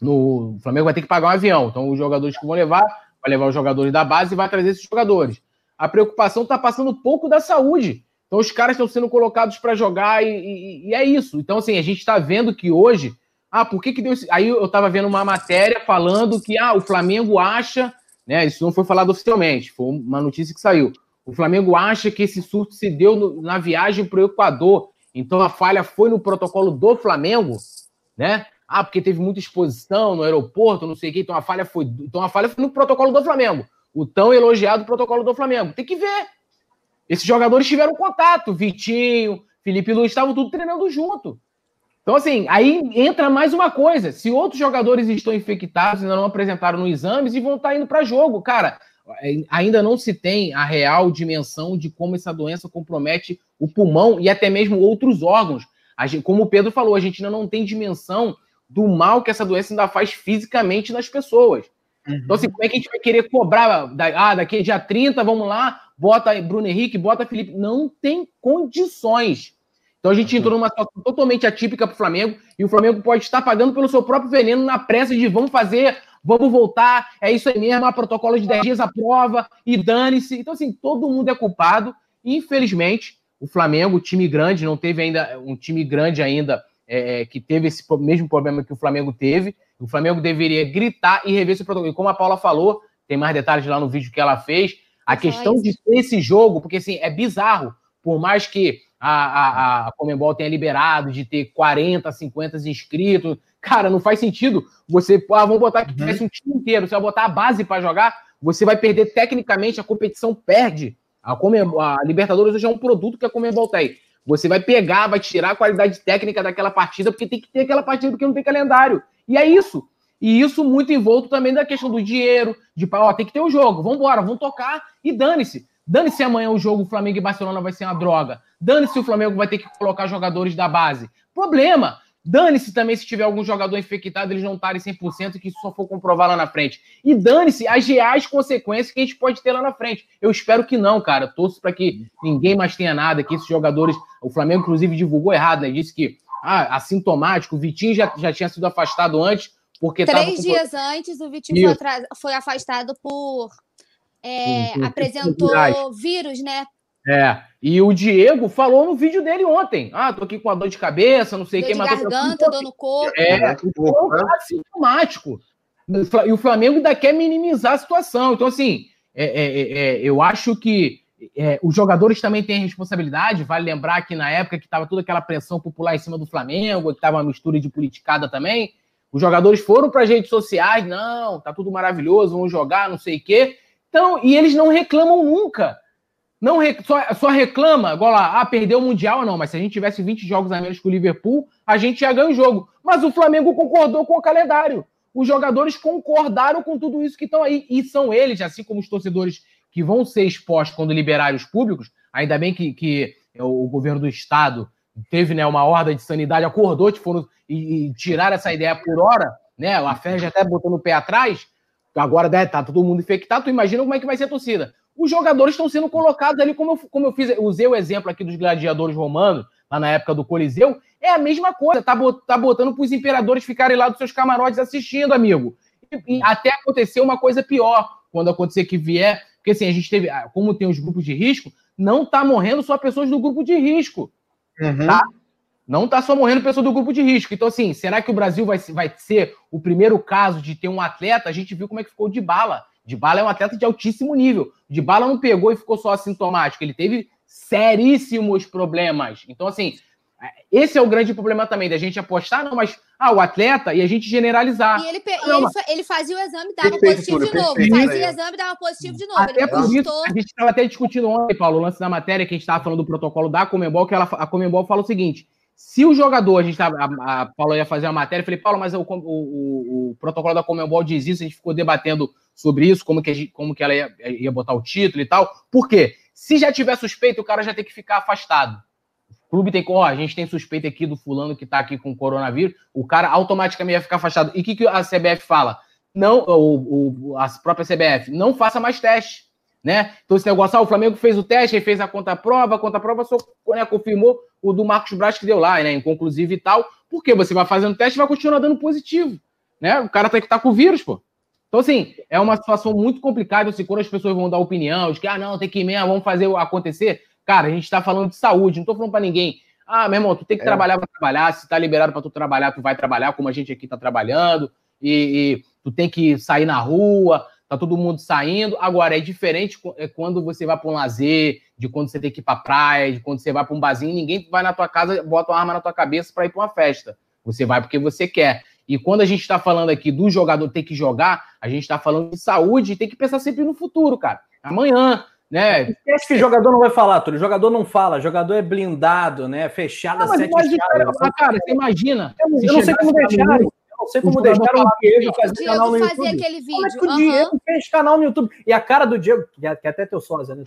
no o Flamengo vai ter que pagar um avião. Então, os jogadores que vão levar, vai levar os jogadores da base e vai trazer esses jogadores. A preocupação está passando pouco da saúde. Então, os caras estão sendo colocados para jogar e, e, e, é isso. Então, assim, a gente está vendo que hoje. Ah, por que, que deu. Aí eu estava vendo uma matéria falando que ah, o Flamengo acha né? Isso não foi falado oficialmente, foi uma notícia que saiu. O Flamengo acha que esse surto se deu no, na viagem para o Equador, então a falha foi no protocolo do Flamengo, né? Ah, porque teve muita exposição no aeroporto, não sei o quê, então a falha foi, então a falha foi no protocolo do Flamengo. O tão elogiado protocolo do Flamengo. Tem que ver. Esses jogadores tiveram contato, Vitinho, Felipe Luiz, estavam tudo treinando junto. Então, assim, aí entra mais uma coisa. Se outros jogadores estão infectados, ainda não apresentaram no exames e vão estar indo para jogo, cara, é, ainda não se tem a real dimensão de como essa doença compromete o pulmão e até mesmo outros órgãos. Gente, como o Pedro falou, a gente ainda não tem dimensão do mal que essa doença ainda faz fisicamente nas pessoas. Uhum. Então, assim, como é que a gente vai querer cobrar? Ah, daqui dia 30, vamos lá, bota Bruno Henrique, bota Felipe. Não tem condições. Então a gente entrou numa situação totalmente atípica para o Flamengo e o Flamengo pode estar pagando pelo seu próprio veneno na pressa de vamos fazer vamos voltar, é isso aí mesmo, a protocolo de 10 dias a prova e dane-se. Então, assim, todo mundo é culpado. Infelizmente, o Flamengo, time grande, não teve ainda um time grande ainda é, é que teve esse mesmo problema que o Flamengo teve. O Flamengo deveria gritar e rever esse protocolo. E como a Paula falou, tem mais detalhes lá no vídeo que ela fez. A questão de ter esse jogo, porque assim, é bizarro, por mais que a, a, a Comembol tenha liberado de ter 40, 50 inscritos, cara, não faz sentido você, ah, vamos botar que uhum. tivesse um time inteiro, você vai botar a base para jogar, você vai perder tecnicamente, a competição perde. A, Comembol, a Libertadores hoje é um produto que a Comembol tem. Você vai pegar, vai tirar a qualidade técnica daquela partida, porque tem que ter aquela partida, porque não tem calendário. E é isso. E isso muito envolto também da questão do dinheiro, de ó, tem que ter o um jogo, vamos embora, vamos tocar e dane-se. Dane-se amanhã o jogo Flamengo e Barcelona vai ser uma droga. Dane-se o Flamengo vai ter que colocar jogadores da base. Problema. Dane-se também se tiver algum jogador infectado, eles não estarem 100% e que isso só for comprovar lá na frente. E dane-se as reais consequências que a gente pode ter lá na frente. Eu espero que não, cara. Torço para que ninguém mais tenha nada, que esses jogadores. O Flamengo, inclusive, divulgou errado, né? Disse que ah, assintomático, o Vitinho já, já tinha sido afastado antes, porque. Três dias antes, o Vitinho foi, foi, afastado por. É, apresentou vírus, né? É, e o Diego falou no vídeo dele ontem. Ah, tô aqui com a dor de cabeça, não sei o que, mas. garganta, dor no corpo. É, um assintomático. E o Flamengo ainda quer minimizar a situação. Então, assim, é, é, é, é eu acho que é, os jogadores também têm responsabilidade. Vale lembrar que na época que estava toda aquela pressão popular em cima do Flamengo, que estava uma mistura de politicada também, os jogadores foram para as redes sociais, não, tá tudo maravilhoso, vamos jogar, não sei o quê. Então, e eles não reclamam nunca. Não só, só reclama, igual lá, ah, perdeu o Mundial, não, mas se a gente tivesse 20 jogos a menos que o Liverpool, a gente já ganha o jogo. Mas o Flamengo concordou com o calendário. Os jogadores concordaram com tudo isso que estão aí. E são eles, assim como os torcedores que vão ser expostos quando liberarem os públicos, ainda bem que, que o governo do Estado teve né, uma horda de sanidade, acordou foram, e, e tirar essa ideia por hora, né? A já até botou no pé atrás, agora deve tá todo mundo infectado, tu imagina como é que vai ser a torcida. Os jogadores estão sendo colocados ali, como eu, como eu fiz, usei o exemplo aqui dos gladiadores romanos, lá na época do Coliseu, é a mesma coisa, tá, tá botando para os imperadores ficarem lá dos seus camarotes assistindo, amigo. E, e até acontecer uma coisa pior, quando acontecer que vier, porque assim, a gente teve, ah, como tem os grupos de risco, não tá morrendo só pessoas do grupo de risco. Uhum. Tá? Não está só morrendo pessoa do grupo de risco. Então, assim, será que o Brasil vai, vai ser o primeiro caso de ter um atleta? A gente viu como é que ficou de bala. De bala é um atleta de altíssimo nível. De bala não pegou e ficou só assintomático. Ele teve seríssimos problemas. Então, assim, esse é o grande problema também, da gente apostar, não, mas ah, o atleta e a gente generalizar. E ele, e ele, ele, fazia o exame, dava perfeito, positivo de novo. Fazia o exame, dava positivo de novo. Até por isso, a gente estava até discutindo ontem, Paulo, o lance da matéria que a gente estava falando do protocolo da Comembol, que ela, a Comembol fala o seguinte: se o jogador, a gente tava, a, a Paulo ia fazer a matéria, eu falei, Paulo, mas o, o, o, o protocolo da Comembol diz isso, a gente ficou debatendo sobre isso, como que, gente, como que ela ia, ia botar o título e tal. Por quê? Se já tiver suspeito, o cara já tem que ficar afastado clube tem, ó, a gente tem suspeita aqui do fulano que tá aqui com coronavírus, o cara automaticamente vai ficar afastado. E o que, que a CBF fala? Não, o, o, a própria CBF, não faça mais teste, né? Então esse negócio, ah, o Flamengo fez o teste, aí fez a conta-prova, a conta-prova só né, confirmou o do Marcos Braz que deu lá, né, inconclusivo e tal, porque você vai fazendo teste e vai continuar dando positivo, né? O cara tem que estar tá com o vírus, pô. Então, assim, é uma situação muito complicada, assim, quando as pessoas vão dar opinião, de que, ah, não, tem que ir mesmo, vamos fazer acontecer. Cara, a gente está falando de saúde, não estou falando para ninguém. Ah, meu irmão, tu tem que é. trabalhar para trabalhar. Se está liberado para tu trabalhar, tu vai trabalhar, como a gente aqui está trabalhando. E, e, tu tem que sair na rua, tá todo mundo saindo. Agora, é diferente é quando você vai para um lazer, de quando você tem que ir para praia, de quando você vai para um barzinho, ninguém vai na tua casa, bota uma arma na tua cabeça para ir para uma festa. Você vai porque você quer. E quando a gente está falando aqui do jogador ter que jogar, a gente está falando de saúde e tem que pensar sempre no futuro, cara. Amanhã, né? Esquece que jogador não vai falar, tudo. Jogador não fala, jogador é blindado, né? Fechado, não, sete imagina, cara, cara, você imagina. Eu, eu não sei como deixaram. Não sei como deixaram o Diego fazer canal no YouTube. Aquele vídeo. Como é que o Diego fez canal no YouTube? E a cara do Diego, que é até teu sósia, né?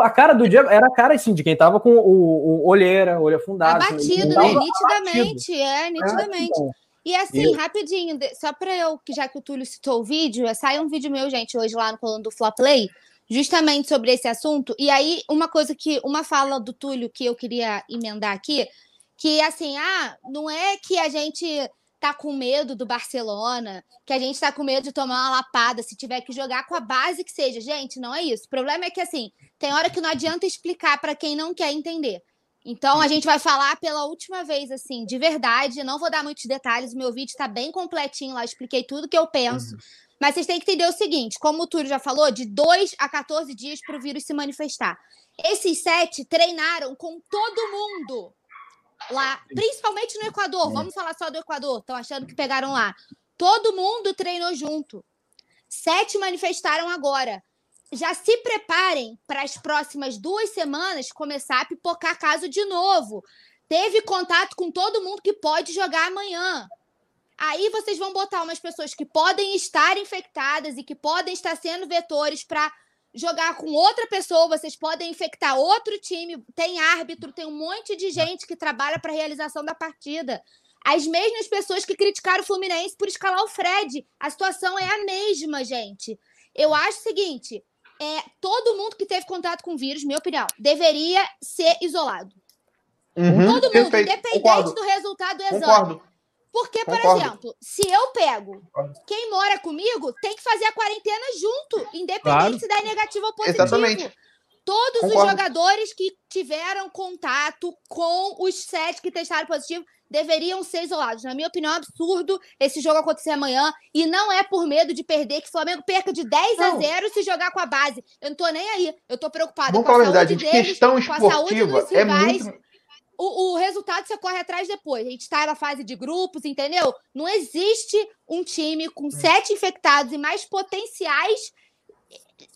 A cara do Diego era a cara assim, de quem tava com o, o olheira, olho afundado. Abatido, né? Nitidamente, é, nitidamente. É, e assim, eu... rapidinho, só para eu, já que o Túlio citou o vídeo, sai um vídeo meu, gente, hoje lá no coluna do Fla Play, justamente sobre esse assunto. E aí, uma coisa que, uma fala do Túlio que eu queria emendar aqui, que assim, ah, não é que a gente tá com medo do Barcelona, que a gente tá com medo de tomar uma lapada se tiver que jogar com a base que seja. Gente, não é isso. O problema é que, assim, tem hora que não adianta explicar para quem não quer entender. Então, a gente vai falar pela última vez, assim, de verdade. Não vou dar muitos detalhes, o meu vídeo tá bem completinho lá, expliquei tudo que eu penso. Uhum. Mas vocês têm que entender o seguinte: como o Túlio já falou, de 2 a 14 dias para o vírus se manifestar. Esses sete treinaram com todo mundo lá, principalmente no Equador. Vamos falar só do Equador. Estão achando que pegaram lá. Todo mundo treinou junto. Sete manifestaram agora. Já se preparem para as próximas duas semanas começar a pipocar caso de novo. Teve contato com todo mundo que pode jogar amanhã. Aí vocês vão botar umas pessoas que podem estar infectadas e que podem estar sendo vetores para jogar com outra pessoa, vocês podem infectar outro time, tem árbitro, tem um monte de gente que trabalha para a realização da partida. As mesmas pessoas que criticaram o Fluminense por escalar o Fred. A situação é a mesma, gente. Eu acho o seguinte: é, todo mundo que teve contato com o vírus, minha opinião, deveria ser isolado. Uhum, todo mundo, perfeito. independente Concordo. do resultado do exame. Concordo. Porque, por Concordo. exemplo, se eu pego, quem mora comigo tem que fazer a quarentena junto, independente claro. se dá negativo ou positivo. Exatamente. Todos Concordo. os jogadores que tiveram contato com os sete que testaram positivo deveriam ser isolados. Na minha opinião, é um absurdo esse jogo acontecer amanhã. E não é por medo de perder, que o Flamengo perca de 10 não. a 0 se jogar com a base. Eu não tô nem aí. Eu tô preocupado Vamos com a saúde verdade, deles, questão esportiva, com a saúde dos é rivais. É muito o, o, resultado você corre atrás depois. A gente está na fase de grupos, entendeu? Não existe um time com hum. sete infectados e mais potenciais.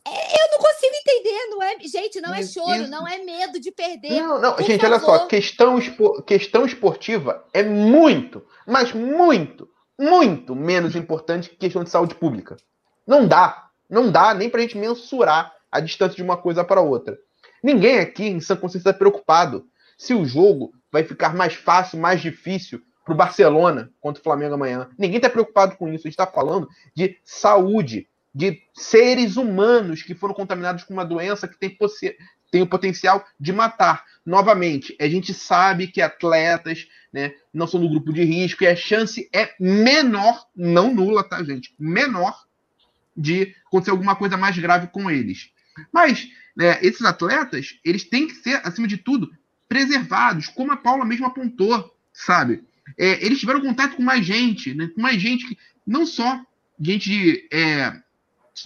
É, eu não consigo entender, não é, gente, não é choro, não é medo de perder. Não, não, gente, favor. olha só, questão, questão esportiva é muito, mas muito, muito menos importante que questão de saúde pública. Não dá, não dá nem para a gente mensurar a distância de uma coisa para outra. Ninguém aqui em São Consciência está preocupado se o jogo vai ficar mais fácil, mais difícil para o Barcelona contra o Flamengo amanhã. Ninguém está preocupado com isso. A gente está falando de saúde, de seres humanos que foram contaminados com uma doença que tem, tem o potencial de matar. Novamente, a gente sabe que atletas né, não são no grupo de risco e a chance é menor, não nula, tá, gente? Menor de acontecer alguma coisa mais grave com eles. Mas né, esses atletas, eles têm que ser, acima de tudo, preservados, como a Paula mesmo apontou, sabe? É, eles tiveram contato com mais gente, né? Com mais gente que não só gente de, é,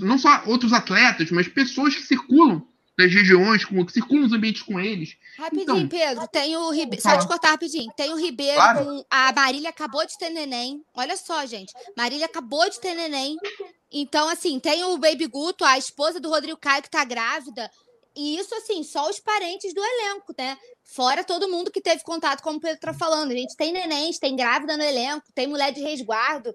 não só outros atletas, mas pessoas que circulam das regiões, com, que circulam os ambientes com eles. Rapidinho, então, Pedro, tem o Ribeiro. Só te cortar rapidinho. Tem o Ribeiro claro. com. A Marília acabou de ter neném. Olha só, gente. Marília acabou de ter neném. Então, assim, tem o Baby Guto, a esposa do Rodrigo Caio, que tá grávida. E isso, assim, só os parentes do elenco, né? Fora todo mundo que teve contato, como o Pedro tá falando. A gente tem neném, tem grávida no elenco, tem mulher de resguardo.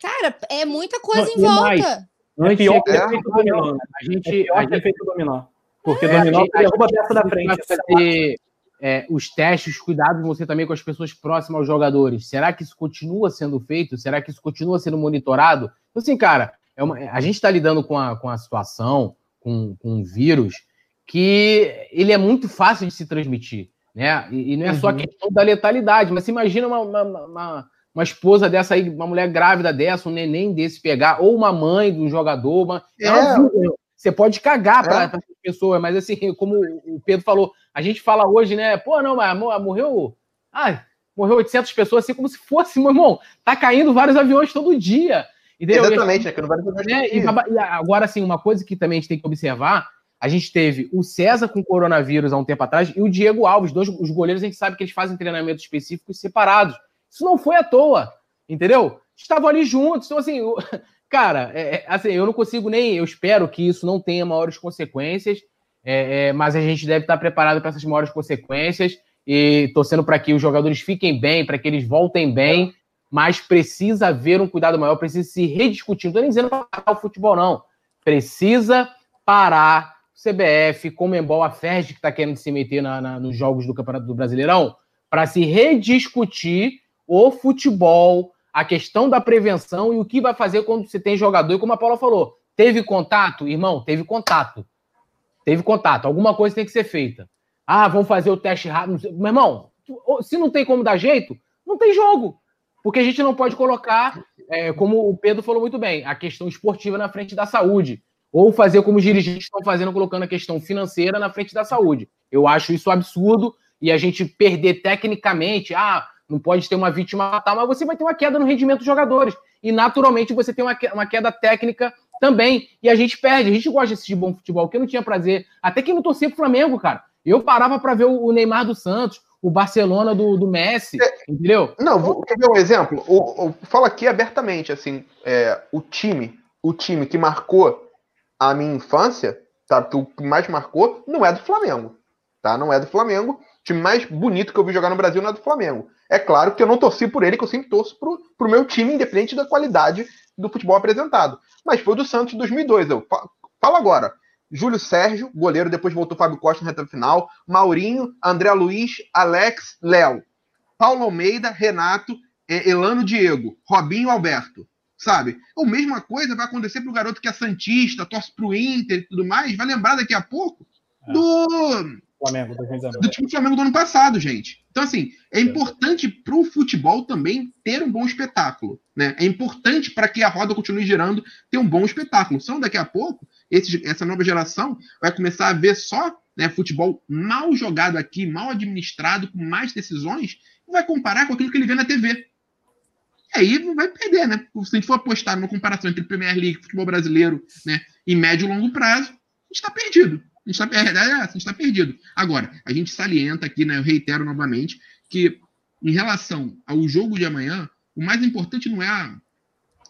Cara, é muita coisa Não, em volta. Não é pior que é, efeito dominó. A gente, é pior a gente... efeito dominó. Porque é, dominó derruba a peça da frente. Fazer, é, os testes, cuidado você também com as pessoas próximas aos jogadores. Será que isso continua sendo feito? Será que isso continua sendo monitorado? Então, assim, cara, é uma, a gente está lidando com a, com a situação, com, com um vírus que ele é muito fácil de se transmitir, né? E, e não é só a uhum. questão da letalidade, mas imagina uma, uma, uma, uma, esposa dessa aí, uma mulher grávida dessa, um neném desse pegar, ou uma mãe de um jogador, uma... É. é você pode cagar para é. essa pessoa, mas assim, como o Pedro falou, a gente fala hoje, né? Pô, não, mas morreu. Ai, morreu 800 pessoas, assim como se fosse, meu irmão, tá caindo vários aviões todo dia. Entendeu? Exatamente, é que não vai e, agora, assim, uma coisa que também a gente tem que observar a gente teve o César com coronavírus há um tempo atrás e o Diego Alves, dois os goleiros, a gente sabe que eles fazem treinamentos específicos separados. Isso não foi à toa, entendeu? Estavam ali juntos, então assim, cara, é, é, assim, eu não consigo nem, eu espero que isso não tenha maiores consequências, é, é, mas a gente deve estar preparado para essas maiores consequências e torcendo para que os jogadores fiquem bem, para que eles voltem bem, mas precisa haver um cuidado maior, precisa se rediscutir. Não estou nem dizendo para parar o futebol, não. Precisa parar CBF, Comembol, a FERJ, que está querendo se meter na, na, nos jogos do Campeonato do Brasileirão, para se rediscutir o futebol, a questão da prevenção e o que vai fazer quando você tem jogador. E como a Paula falou, teve contato? Irmão, teve contato. Teve contato. Alguma coisa tem que ser feita. Ah, vamos fazer o teste rápido. Meu irmão, se não tem como dar jeito, não tem jogo. Porque a gente não pode colocar, é, como o Pedro falou muito bem, a questão esportiva na frente da saúde. Ou fazer como os dirigentes estão fazendo, colocando a questão financeira na frente da saúde. Eu acho isso absurdo e a gente perder tecnicamente, ah, não pode ter uma vítima tal, mas você vai ter uma queda no rendimento dos jogadores. E naturalmente você tem uma queda técnica também. E a gente perde. A gente gosta de bom futebol, que eu não tinha prazer. Até que não torcia pro Flamengo, cara. Eu parava para ver o Neymar dos Santos, o Barcelona do, do Messi, é, entendeu? Não, vou, quer ver um exemplo? O, o, falo aqui abertamente, assim, é, o time, o time que marcou a minha infância, tá? O que mais marcou não é do Flamengo, tá? Não é do Flamengo. O time mais bonito que eu vi jogar no Brasil não é do Flamengo. É claro que eu não torci por ele, que eu sempre torço pro, pro meu time, independente da qualidade do futebol apresentado. Mas foi do Santos em 2002. Eu falo agora. Júlio Sérgio, goleiro, depois voltou Fábio Costa na reta final. Maurinho, André Luiz, Alex, Léo. Paulo Almeida, Renato, Elano Diego, Robinho Alberto. Sabe? A mesma coisa vai acontecer pro garoto que é Santista, torce pro Inter e tudo mais. Vai lembrar daqui a pouco é. do. Flamengo, do, time do Flamengo do ano passado, gente. Então, assim, é importante para o futebol também ter um bom espetáculo. Né? É importante para que a roda continue girando ter um bom espetáculo. Só daqui a pouco, esse, essa nova geração vai começar a ver só né, futebol mal jogado aqui, mal administrado, com mais decisões, e vai comparar com aquilo que ele vê na TV. Aí vai perder, né? Se a gente for apostar numa comparação entre Premier League e futebol brasileiro, né, em médio e longo prazo, a gente está perdido. A gente está é, é, tá perdido. Agora, a gente salienta aqui, né? Eu reitero novamente, que em relação ao jogo de amanhã, o mais importante não é a,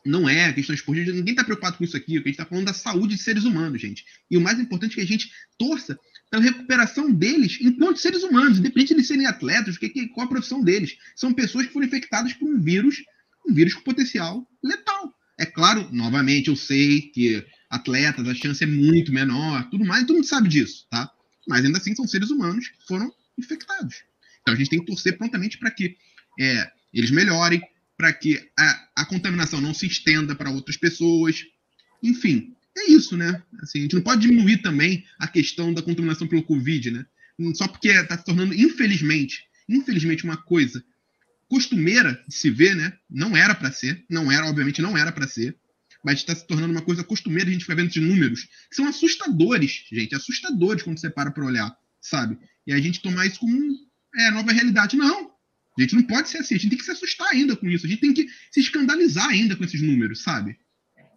não é a questão esportiva, ninguém está preocupado com isso aqui, a gente está falando da saúde de seres humanos, gente. E o mais importante é que a gente torça pela recuperação deles enquanto seres humanos, independente de serem atletas, que, que, qual a profissão deles. São pessoas que foram infectadas por um vírus, um vírus com potencial letal. É claro, novamente, eu sei que atletas, a chance é muito menor, tudo mais, todo mundo sabe disso, tá? Mas ainda assim são seres humanos que foram infectados. Então a gente tem que torcer prontamente para que é, eles melhorem, para que a, a, contaminação não se estenda para outras pessoas. Enfim, é isso, né? Assim, a gente não pode diminuir também a questão da contaminação pelo Covid, né? Só porque está se tornando, infelizmente, infelizmente, uma coisa costumeira de se ver, né? Não era para ser, não era, obviamente, não era para ser mas está se tornando uma coisa costumeira, a gente fica vendo esses números, que são assustadores, gente, assustadores quando você para para olhar, sabe? E a gente tomar isso como é, nova realidade. Não, a gente não pode ser assim, a gente tem que se assustar ainda com isso, a gente tem que se escandalizar ainda com esses números, sabe?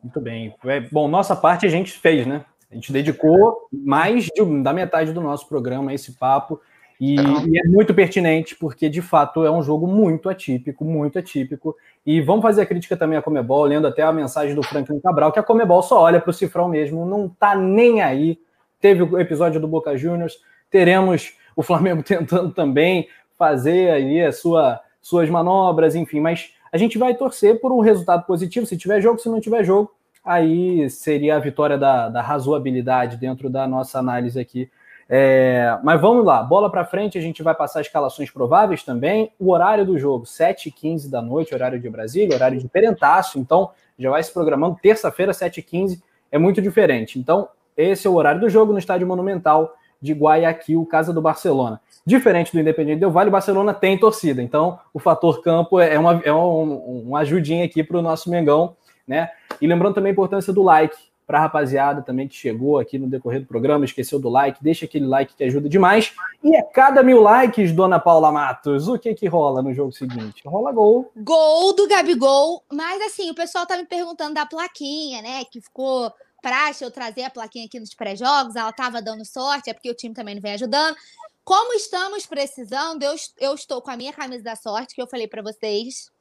Muito bem. É, bom, nossa parte a gente fez, né? A gente dedicou mais de, da metade do nosso programa a esse papo. E, e, é muito pertinente, porque de fato é um jogo muito atípico, muito atípico. E vamos fazer a crítica também à Comebol, lendo até a mensagem do Franklin Cabral, que a Comebol só olha para o cifrão mesmo, não tá nem aí. Teve o episódio do Boca Juniors, teremos o Flamengo tentando também fazer aí as sua, suas manobras, enfim, mas a gente vai torcer por um resultado positivo. Se tiver jogo, se não tiver jogo, aí seria a vitória da, da razoabilidade dentro da nossa análise aqui é, mas vamos lá, bola para frente, a gente vai passar escalações prováveis também. O horário do jogo, 7h15 da noite, horário de Brasília, horário de Perentaço, então já vai se programando. Terça-feira, 7h15, é muito diferente. Então, esse é o horário do jogo no Estádio Monumental de Guayaquil, casa do Barcelona. Diferente do Independente Del Vale, o Barcelona tem torcida, então o fator campo é uma, é um, ajudinha aqui para o nosso Mengão, né? E lembrando também a importância do like para a rapaziada também que chegou aqui no decorrer do programa, esqueceu do like, deixa aquele like que ajuda demais. E a cada mil likes, dona Paula Matos, o que que rola no jogo seguinte? Rola gol. Gol do Gabigol, mas assim, o pessoal tá me perguntando da plaquinha, né, que ficou praxe eu trazer a plaquinha aqui nos pré-jogos, ela tava dando sorte, é porque o time também não vem ajudando. Como estamos precisando, eu, eu estou com a minha camisa da sorte, que eu falei para vocês,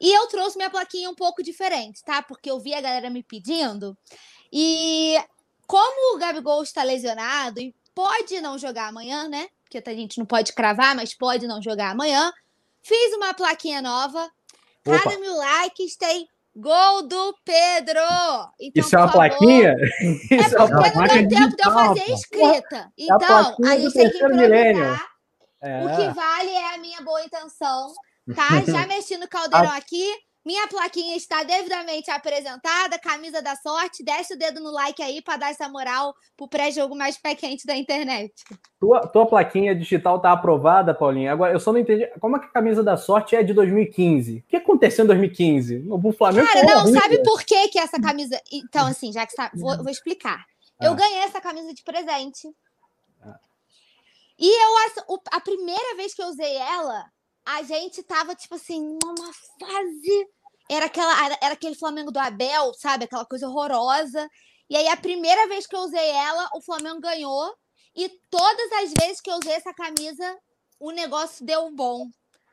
e eu trouxe minha plaquinha um pouco diferente, tá? Porque eu vi a galera me pedindo. E como o Gabigol está lesionado e pode não jogar amanhã, né? Porque a gente não pode cravar, mas pode não jogar amanhã. Fiz uma plaquinha nova. Cada mil likes tem gol do Pedro. Então, Isso é uma favor, plaquinha? É Isso é porque não deu tempo de eu fazer escrita. É então, a, a gente tem que improvisar. É. O que vale é a minha boa intenção, tá? Já mexi no caldeirão aqui Minha plaquinha está devidamente apresentada, camisa da sorte. Desce o dedo no like aí para dar essa moral pro pré-jogo mais pé quente da internet. Tua, tua plaquinha digital tá aprovada, Paulinha. Agora, eu só não entendi. Como é que a camisa da sorte é de 2015? O que aconteceu em 2015? O Flamengo. Cara, não, horrível. sabe por que, que essa camisa. Então, assim, já que está. Vou, vou explicar. Ah. Eu ganhei essa camisa de presente. Ah. E eu, a primeira vez que eu usei ela, a gente tava, tipo assim, numa fase. Era, aquela, era aquele Flamengo do Abel, sabe? Aquela coisa horrorosa. E aí, a primeira vez que eu usei ela, o Flamengo ganhou. E todas as vezes que eu usei essa camisa, o negócio deu bom.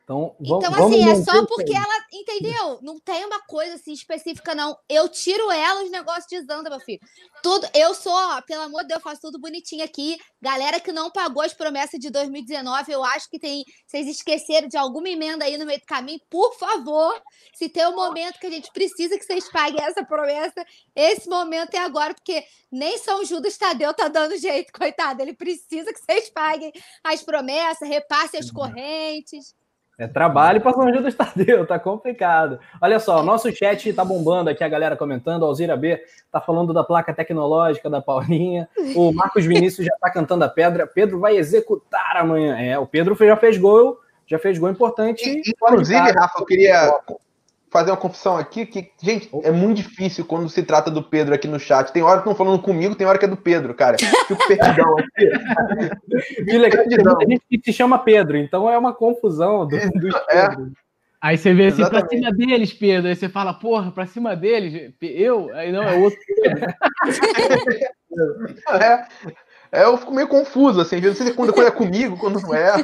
Então, vamos, então assim, é só porque ela, entendeu? Não tem uma coisa assim específica, não. Eu tiro ela, os negócios desandam, meu filho. Tudo, eu sou, ó, pelo amor de Deus, faço tudo bonitinho aqui. Galera que não pagou as promessas de 2019, eu acho que tem. Vocês esqueceram de alguma emenda aí no meio do caminho, por favor. Se tem um momento que a gente precisa que vocês paguem essa promessa, esse momento é agora, porque nem São Judas Tadeu tá dando jeito, coitado. Ele precisa que vocês paguem as promessas, repassem as uhum. correntes. É trabalho para São Judas Tadeu, tá complicado. Olha só, nosso chat tá bombando aqui, a galera comentando. Alzira B tá falando da placa tecnológica da Paulinha. O Marcos Vinícius já tá cantando a pedra. Pedro vai executar amanhã. É, o Pedro já fez gol, já fez gol importante. Inclusive, Rafa, eu queria fazer uma confissão aqui que, gente, é muito difícil quando se trata do Pedro aqui no chat. Tem hora que estão falando comigo, tem hora que é do Pedro, cara. Fico perdão aqui. e legal tem muita gente que se chama Pedro, então é uma confusão do, do é. Aí você vê assim, Exatamente. pra cima deles, Pedro. Aí você fala, porra, pra cima deles, eu? Aí não, é outro Pedro. é. É, eu fico meio confuso, assim, não sei quando, quando é comigo, quando não é.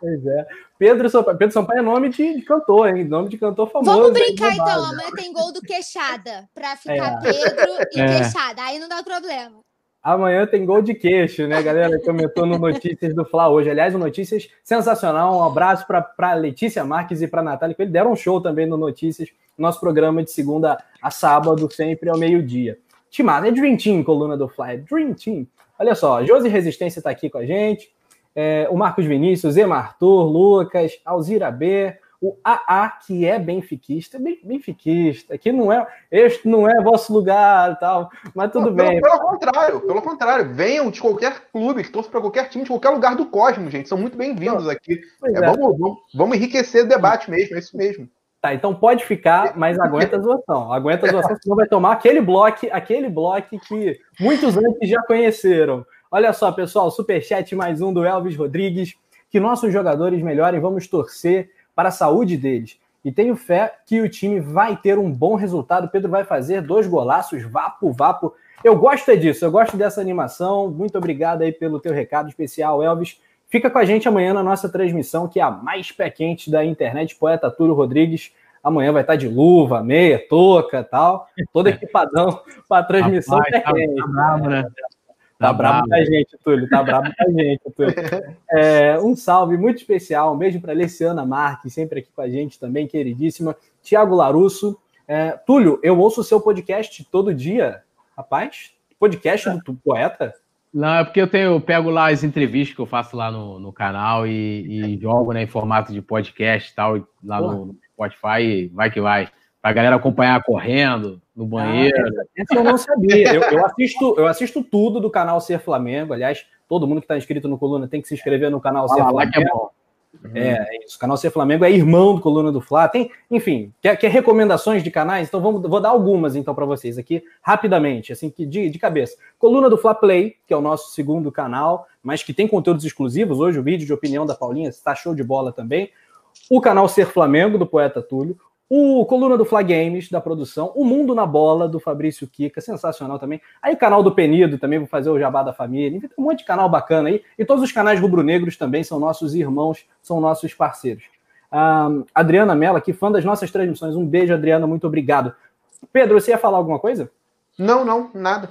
Pois é. Pedro Sampaio, Pedro Sampaio é nome de, de, cantor, hein? Nome de cantor famoso. Vamos brincar então, amanhã tem gol do Queixada, pra ficar é. Pedro e é. Queixada, aí não dá problema. Amanhã tem gol de queixo, né, galera? Comentou no Notícias do Fla hoje. Aliás, o Notícias sensacional. Um abraço para Letícia Marques e para Natália, que eles deram um show também no Notícias, nosso programa de segunda a sábado, sempre ao meio-dia. Timado, é Dream Team, coluna do Fly. Dream Team. Olha só, Josi Resistência está aqui com a gente, é, o Marcos Vinícius, Ema Arthur, Lucas, Alzira B, o AA, que é benfiquista, benfiquista, que não é, este não é vosso lugar tal, mas tudo não, bem. Pelo, pelo, contrário, pelo contrário, venham de qualquer clube, que torçam para qualquer time, de qualquer lugar do cosmos, gente, são muito bem-vindos aqui. É, é. Vamos, vamos, vamos enriquecer o debate mesmo, é isso mesmo. Tá, então pode ficar, mas aguenta a zoação. Aguenta a zoação, senão vai tomar aquele bloco, aquele bloco que muitos antes já conheceram. Olha só, pessoal, superchat mais um do Elvis Rodrigues. Que nossos jogadores melhorem, vamos torcer para a saúde deles. E tenho fé que o time vai ter um bom resultado. Pedro vai fazer dois golaços, vapo, vapo. Eu gosto é disso, eu gosto dessa animação. Muito obrigado aí pelo teu recado especial, Elvis. Fica com a gente amanhã na nossa transmissão, que é a mais pé quente da internet, poeta Túlio Rodrigues. Amanhã vai estar de luva, meia, touca tal, todo equipadão para a transmissão Rapaz, pé quente. Tá, tá bravo, né? Tá, tá bravo com a gente, Túlio. Tá bravo com a gente, Túlio. É, um salve muito especial. Um beijo para Luciana Marques, sempre aqui com a gente também, queridíssima. Tiago Larusso. É, Túlio, eu ouço o seu podcast todo dia. Rapaz, podcast do poeta? Não, é porque eu tenho, eu pego lá as entrevistas que eu faço lá no, no canal e, e jogo né, em formato de podcast e tal, lá no, no Spotify, vai que vai. Pra galera acompanhar correndo, no ah, banheiro. Ah, essa eu não sabia. Eu, eu, assisto, eu assisto tudo do canal Ser Flamengo. Aliás, todo mundo que está inscrito no Coluna tem que se inscrever no canal Ser Flamengo. Que é bom. Uhum. É, é, isso. O canal Ser Flamengo é irmão do Coluna do Fla. Tem, enfim, quer, quer recomendações de canais? Então vamos, vou dar algumas então para vocês aqui rapidamente, assim que de, de cabeça. Coluna do Fla Play, que é o nosso segundo canal, mas que tem conteúdos exclusivos. Hoje o vídeo de opinião da Paulinha está show de bola também. O canal Ser Flamengo do poeta Túlio, o Coluna do Fla Games, da produção. O Mundo na Bola, do Fabrício Kika, sensacional também. Aí o canal do Penido também, vou fazer o Jabá da Família. Um monte de canal bacana aí. E todos os canais rubro-negros também são nossos irmãos, são nossos parceiros. Um, Adriana Mello, aqui, fã das nossas transmissões. Um beijo, Adriana, muito obrigado. Pedro, você ia falar alguma coisa? Não, não, nada.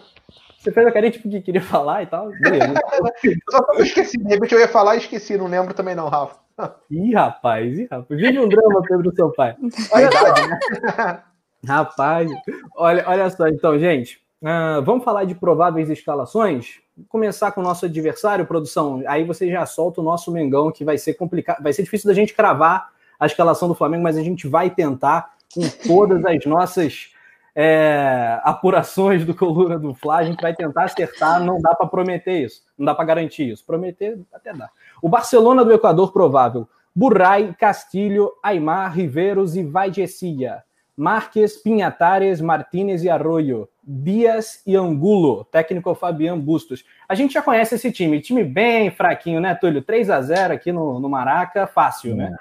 Você fez a carinha tipo que queria falar e tal? Beleza. eu esqueci, de repente eu ia falar e esqueci, não lembro também não, Rafa. Ih, rapaz, ih, rapaz. Vive um drama, Pedro Sampaio. Olha só. Né? rapaz, olha, olha só, então, gente. Uh, vamos falar de prováveis escalações? Vou começar com o nosso adversário, produção. Aí você já solta o nosso Mengão, que vai ser complicado, vai ser difícil da gente cravar a escalação do Flamengo, mas a gente vai tentar com todas as nossas é, apurações do Coluna do Fla, a gente vai tentar acertar, não dá para prometer isso, não dá para garantir isso. Prometer até dá. O Barcelona do Equador provável, Burray, Castilho, Aymar, Riveiros e Vaidecia. Marques, Pinhatares, Martínez e Arroyo, Dias e Angulo, técnico Fabian Bustos. A gente já conhece esse time, time bem fraquinho, né, Túlio? 3 a 0 aqui no, no Maraca, fácil, né?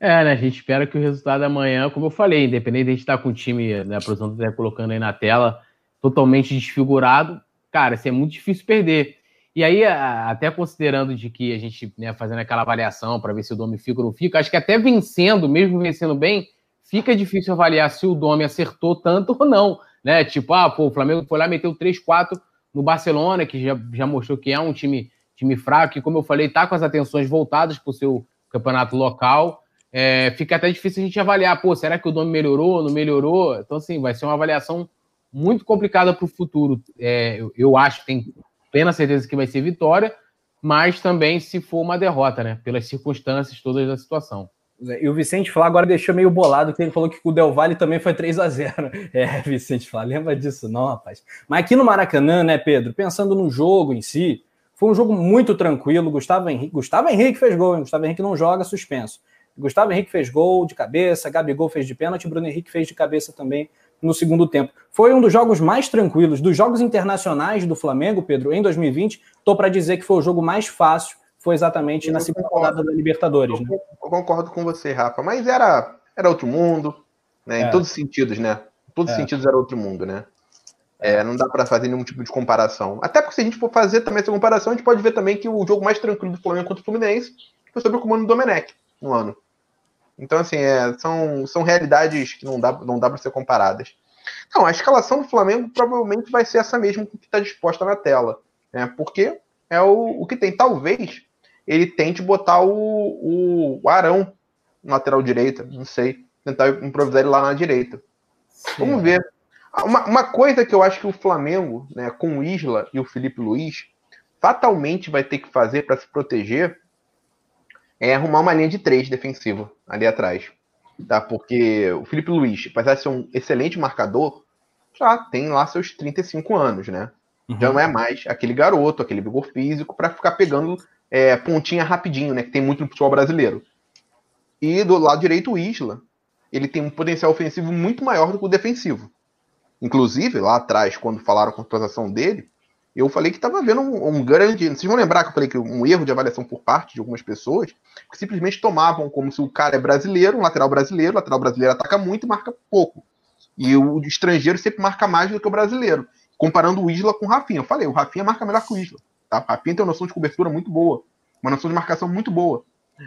É, né? A gente espera que o resultado amanhã, como eu falei, independente de a gente estar com o time, né, a produção está colocando aí na tela, totalmente desfigurado, cara, isso é muito difícil perder. E aí, até considerando de que a gente, né, fazendo aquela avaliação para ver se o Domi fica ou não fica, acho que até vencendo, mesmo vencendo bem, fica difícil avaliar se o Domi acertou tanto ou não, né? Tipo, ah, pô, o Flamengo foi lá meteu 3-4 no Barcelona, que já, já mostrou que é um time, time fraco, e como eu falei, tá com as atenções voltadas para o seu campeonato local é, fica até difícil a gente avaliar, pô, será que o nome melhorou, não melhorou? Então, assim, vai ser uma avaliação muito complicada para o futuro. É, eu, eu, acho que tem plena certeza que vai ser vitória, mas também se for uma derrota, né? Pelas circunstâncias todas da situação. E o Vicente Flá agora deixou meio bolado, que ele falou que o Del Valle também foi 3 a 0 É, Vicente Flá, lembra disso não, rapaz? Mas aqui no Maracanã, né, Pedro, pensando no jogo em si, foi um jogo muito tranquilo, Gustavo Henrique, Gustavo Henrique fez gol, hein? Gustavo Henrique não joga suspenso. Gustavo Henrique fez gol de cabeça, Gabigol fez de pênalti, Bruno Henrique fez de cabeça também no segundo tempo. Foi um dos jogos mais tranquilos. Dos jogos internacionais do Flamengo, Pedro, em 2020, estou para dizer que foi o jogo mais fácil, foi exatamente eu na segunda rodada da Libertadores. Né? Eu concordo com você, Rafa, mas era, era outro mundo, né? É. em todos os sentidos, né? Em todos os é. sentidos era outro mundo, né? É, não dá para fazer nenhum tipo de comparação. Até porque se a gente for fazer também essa comparação, a gente pode ver também que o jogo mais tranquilo do Flamengo contra o Fluminense foi sobre o comando do Domenech no ano. Então, assim, é, são, são realidades que não dá, não dá para ser comparadas. Não, a escalação do Flamengo provavelmente vai ser essa mesma que está disposta na tela. Né? Porque é o, o que tem. Talvez ele tente botar o, o, Arão na lateral direita, não sei. Tentar improvisar ele lá na direita. Sim. Vamos ver. Uma, uma, coisa que eu acho que o Flamengo, né, com o Isla e o Felipe Luiz, fatalmente vai ter que fazer para se proteger é arrumar uma linha de três defensiva ali atrás. Tá? Porque o Felipe Luiz, apesar de ser um excelente marcador, já tem lá seus 35 anos, né? Uhum. Já não é mais aquele garoto, aquele vigor físico para ficar pegando é, pontinha rapidinho, né? Que tem muito no futebol brasileiro. E do lado direito, o Isla. Ele tem um potencial ofensivo muito maior do que o defensivo. Inclusive, lá atrás, quando falaram a contratação dele, eu falei que estava vendo um, um, grande. Vocês vão lembrar que eu falei que um erro de avaliação por parte de algumas pessoas, que simplesmente tomavam como se o cara é brasileiro, um lateral brasileiro, o lateral brasileiro ataca muito e marca pouco. E o estrangeiro sempre marca mais do que o brasileiro. Comparando o Isla com o Rafinha. Eu falei, o Rafinha marca melhor que o Isla. Tá? O Rafinha tem uma noção de cobertura muito boa, uma noção de marcação muito boa,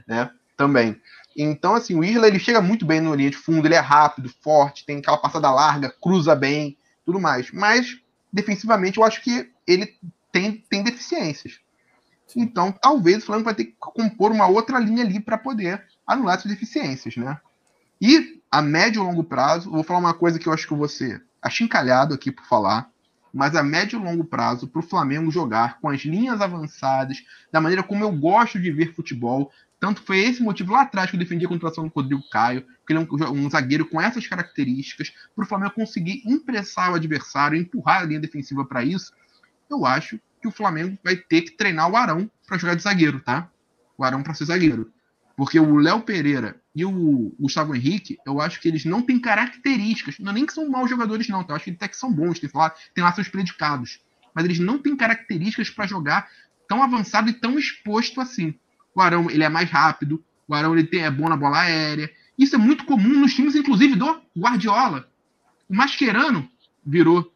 né? Também. Então, assim, o Isla ele chega muito bem no linha de fundo, ele é rápido, forte, tem aquela passada larga, cruza bem, tudo mais. Mas defensivamente eu acho que ele tem, tem deficiências. Então, talvez o Flamengo vai ter que compor uma outra linha ali para poder anular essas deficiências, né? E a médio e longo prazo, vou falar uma coisa que eu acho que você achincalhado aqui por falar, mas a médio e longo prazo para o Flamengo jogar com as linhas avançadas, da maneira como eu gosto de ver futebol, tanto foi esse motivo lá atrás que eu defendi a contratação do Rodrigo Caio, que ele é um, um zagueiro com essas características, para o Flamengo conseguir impressar o adversário, empurrar a linha defensiva para isso. Eu acho que o Flamengo vai ter que treinar o Arão para jogar de zagueiro, tá? O Arão para ser zagueiro. Porque o Léo Pereira e o Gustavo Henrique, eu acho que eles não têm características, não é nem que são maus jogadores, não, tá? eu acho que até que são bons, tem lá, tem lá seus predicados. Mas eles não têm características para jogar tão avançado e tão exposto assim. O Arão ele é mais rápido, o Arão ele tem, é bom na bola aérea. Isso é muito comum nos times, inclusive, do Guardiola. O Mascherano virou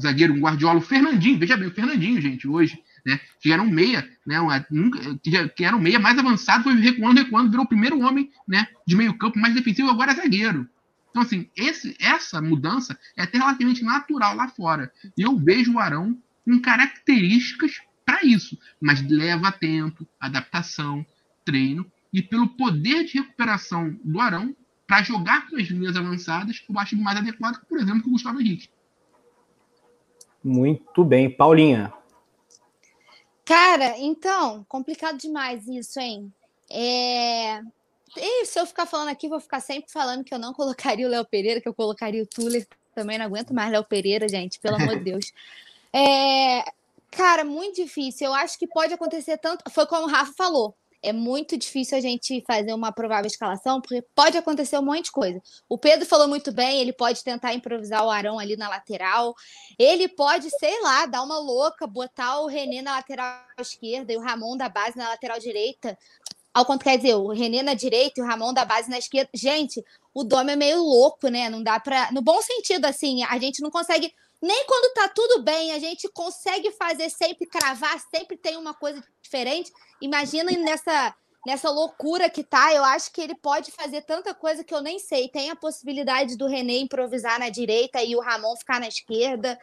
zagueiro, um Guardiola, o Fernandinho, veja bem, o Fernandinho, gente, hoje, né? Que era um meia, né? Nunca, que, que era um meia mais avançado, foi recuando, recuando, virou o primeiro homem, né? De meio campo, mais defensivo, agora é zagueiro. Então, assim, esse, essa mudança é até relativamente natural lá fora. E eu vejo o Arão com características para isso, mas leva tempo, adaptação, treino e pelo poder de recuperação do Arão para jogar com as linhas avançadas, eu acho mais adequado por exemplo, que o Gustavo Henrique. Muito bem, Paulinha. Cara, então, complicado demais isso, hein? É... E se eu ficar falando aqui, vou ficar sempre falando que eu não colocaria o Léo Pereira, que eu colocaria o Tuller. Também não aguento mais Léo Pereira, gente, pelo amor de Deus. É, cara, muito difícil. Eu acho que pode acontecer tanto. Foi como o Rafa falou é muito difícil a gente fazer uma provável escalação, porque pode acontecer um monte de coisa. O Pedro falou muito bem, ele pode tentar improvisar o Arão ali na lateral. Ele pode, sei lá, dar uma louca, botar o René na lateral esquerda e o Ramon da base na lateral direita. Ao quanto quer dizer, o René na direita e o Ramon da base na esquerda. Gente, o Dom é meio louco, né? Não dá pra. No bom sentido, assim, a gente não consegue nem quando tá tudo bem, a gente consegue fazer sempre cravar, sempre tem uma coisa diferente. Imagina nessa nessa loucura que tá, eu acho que ele pode fazer tanta coisa que eu nem sei. Tem a possibilidade do René improvisar na direita e o Ramon ficar na esquerda.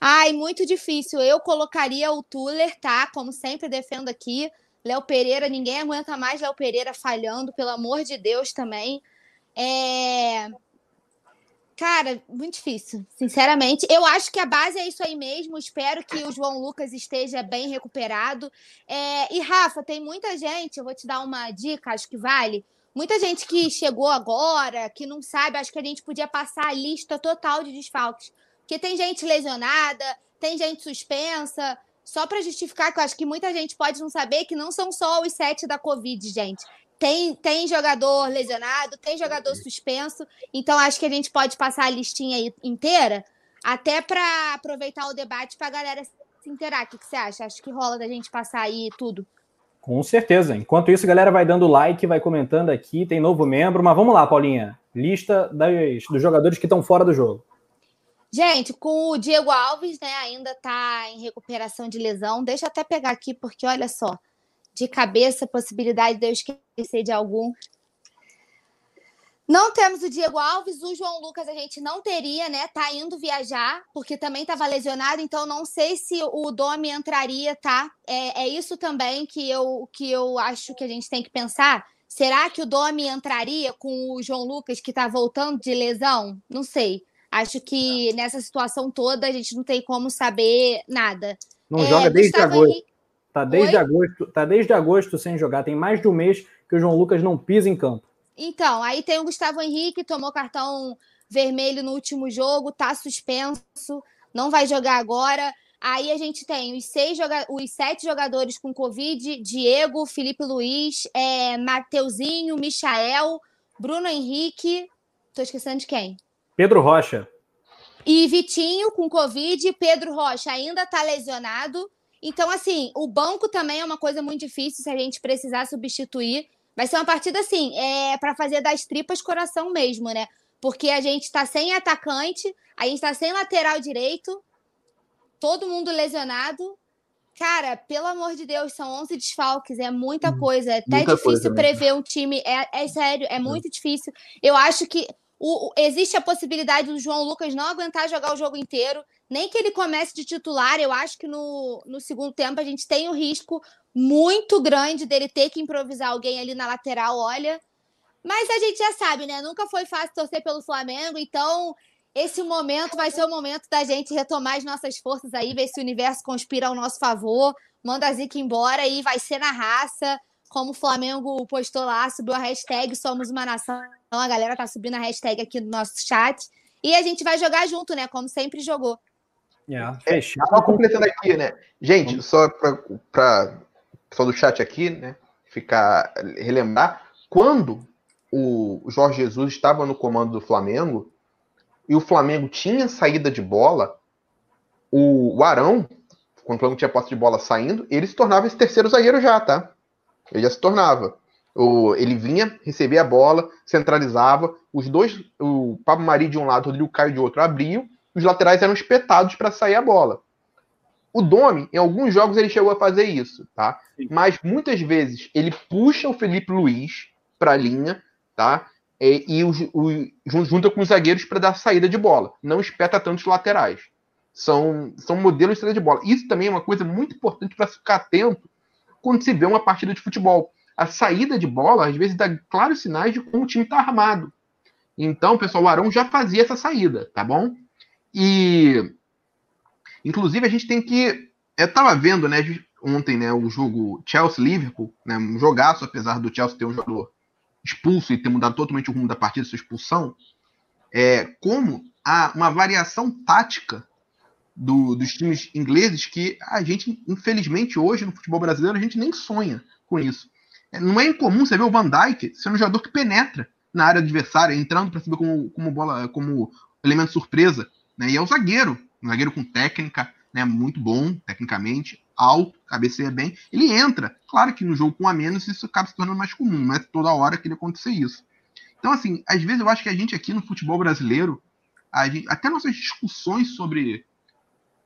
Ai, muito difícil. Eu colocaria o Tuller, tá? Como sempre defendo aqui. Léo Pereira, ninguém aguenta mais Léo Pereira falhando, pelo amor de Deus também. É... Cara, muito difícil, sinceramente. Eu acho que a base é isso aí mesmo. Espero que o João Lucas esteja bem recuperado. É... E, Rafa, tem muita gente, eu vou te dar uma dica, acho que vale. Muita gente que chegou agora, que não sabe, acho que a gente podia passar a lista total de desfalques. Porque tem gente lesionada, tem gente suspensa. Só para justificar, que eu acho que muita gente pode não saber que não são só os sete da Covid, gente. Tem, tem jogador lesionado, tem jogador suspenso, então acho que a gente pode passar a listinha inteira, até para aproveitar o debate para a galera se interar. O que, que você acha? Acho que rola da gente passar aí tudo. Com certeza. Enquanto isso, a galera vai dando like, vai comentando aqui, tem novo membro, mas vamos lá, Paulinha. Lista das, dos jogadores que estão fora do jogo. Gente, com o Diego Alves, né, ainda está em recuperação de lesão. Deixa eu até pegar aqui, porque olha só, de cabeça, possibilidade de eu esquecer de algum. Não temos o Diego Alves, o João Lucas a gente não teria, né? Tá indo viajar, porque também estava lesionado, então não sei se o Domi entraria, tá? É, é, isso também que eu, que eu acho que a gente tem que pensar. Será que o Domi entraria com o João Lucas, que tá voltando de lesão? Não sei. Acho que nessa situação toda a gente não tem como saber nada. Não é, joga desde Gustavo agosto. Henrique... Tá desde agosto, tá desde agosto sem jogar. Tem mais de um mês que o João Lucas não pisa em campo. Então, aí tem o Gustavo Henrique, tomou cartão vermelho no último jogo, tá suspenso, não vai jogar agora. Aí a gente tem os, seis joga os sete jogadores com Covid: Diego, Felipe Luiz, é, Mateuzinho, Michael, Bruno Henrique. Tô esquecendo de quem? Pedro Rocha. E Vitinho com Covid, Pedro Rocha ainda tá lesionado. Então, assim, o banco também é uma coisa muito difícil se a gente precisar substituir. Vai ser uma partida, assim, é para fazer das tripas coração mesmo, né? Porque a gente tá sem atacante, a gente tá sem lateral direito, todo mundo lesionado. Cara, pelo amor de Deus, são 11 desfalques, é muita uhum. coisa. É até muita difícil prever um time. É, é sério, é muito difícil. Eu acho que o, existe a possibilidade do João Lucas não aguentar jogar o jogo inteiro, nem que ele comece de titular. Eu acho que no, no segundo tempo a gente tem um risco muito grande dele ter que improvisar alguém ali na lateral, olha. Mas a gente já sabe, né? Nunca foi fácil torcer pelo Flamengo, então esse momento vai ser o momento da gente retomar as nossas forças aí, ver se o universo conspira ao nosso favor, manda a Zica embora e vai ser na raça como o Flamengo postou lá, subiu a hashtag Somos uma Nação. A galera tá subindo a hashtag aqui no nosso chat. E a gente vai jogar junto, né? Como sempre jogou. Yeah, é, só completando aqui, né? Gente, só para pessoal do chat aqui, né? Ficar relembrar, quando o Jorge Jesus estava no comando do Flamengo e o Flamengo tinha saída de bola, o, o Arão, quando o Flamengo tinha posse de bola saindo, ele se tornava esse terceiro zagueiro já, tá? Ele já se tornava. O, ele vinha, recebia a bola, centralizava, os dois, o Pablo Mari de um lado, o Rodrigo Caio de outro, abriam, os laterais eram espetados para sair a bola. O Domi, em alguns jogos, ele chegou a fazer isso, tá? Sim. Mas muitas vezes ele puxa o Felipe Luiz para a linha, tá? E, e o, o, junta com os zagueiros para dar saída de bola. Não espeta tantos laterais. São, são modelos de saída de bola. Isso também é uma coisa muito importante para ficar atento quando se vê uma partida de futebol. A saída de bola, às vezes, dá claros sinais de como o time está armado. Então, pessoal, o Arão já fazia essa saída, tá bom? E, inclusive, a gente tem que. Eu estava vendo, né, ontem, né, o jogo Chelsea-Liverpool, né, um jogaço, apesar do Chelsea ter um jogador expulso e ter mudado totalmente o rumo da partida, sua expulsão, é, como há uma variação tática do, dos times ingleses que a gente, infelizmente, hoje no futebol brasileiro, a gente nem sonha com isso. É, não é incomum você ver o Van Dijk sendo um jogador que penetra na área adversária, entrando para saber como, como bola, como elemento surpresa. Né? E é o zagueiro, um zagueiro com técnica, né, muito bom, tecnicamente, alto, cabeceia bem. Ele entra. Claro que no jogo com a menos isso acaba se tornando mais comum, não é toda hora que ele acontecer isso. Então, assim, às vezes eu acho que a gente aqui no futebol brasileiro, gente, até nossas discussões sobre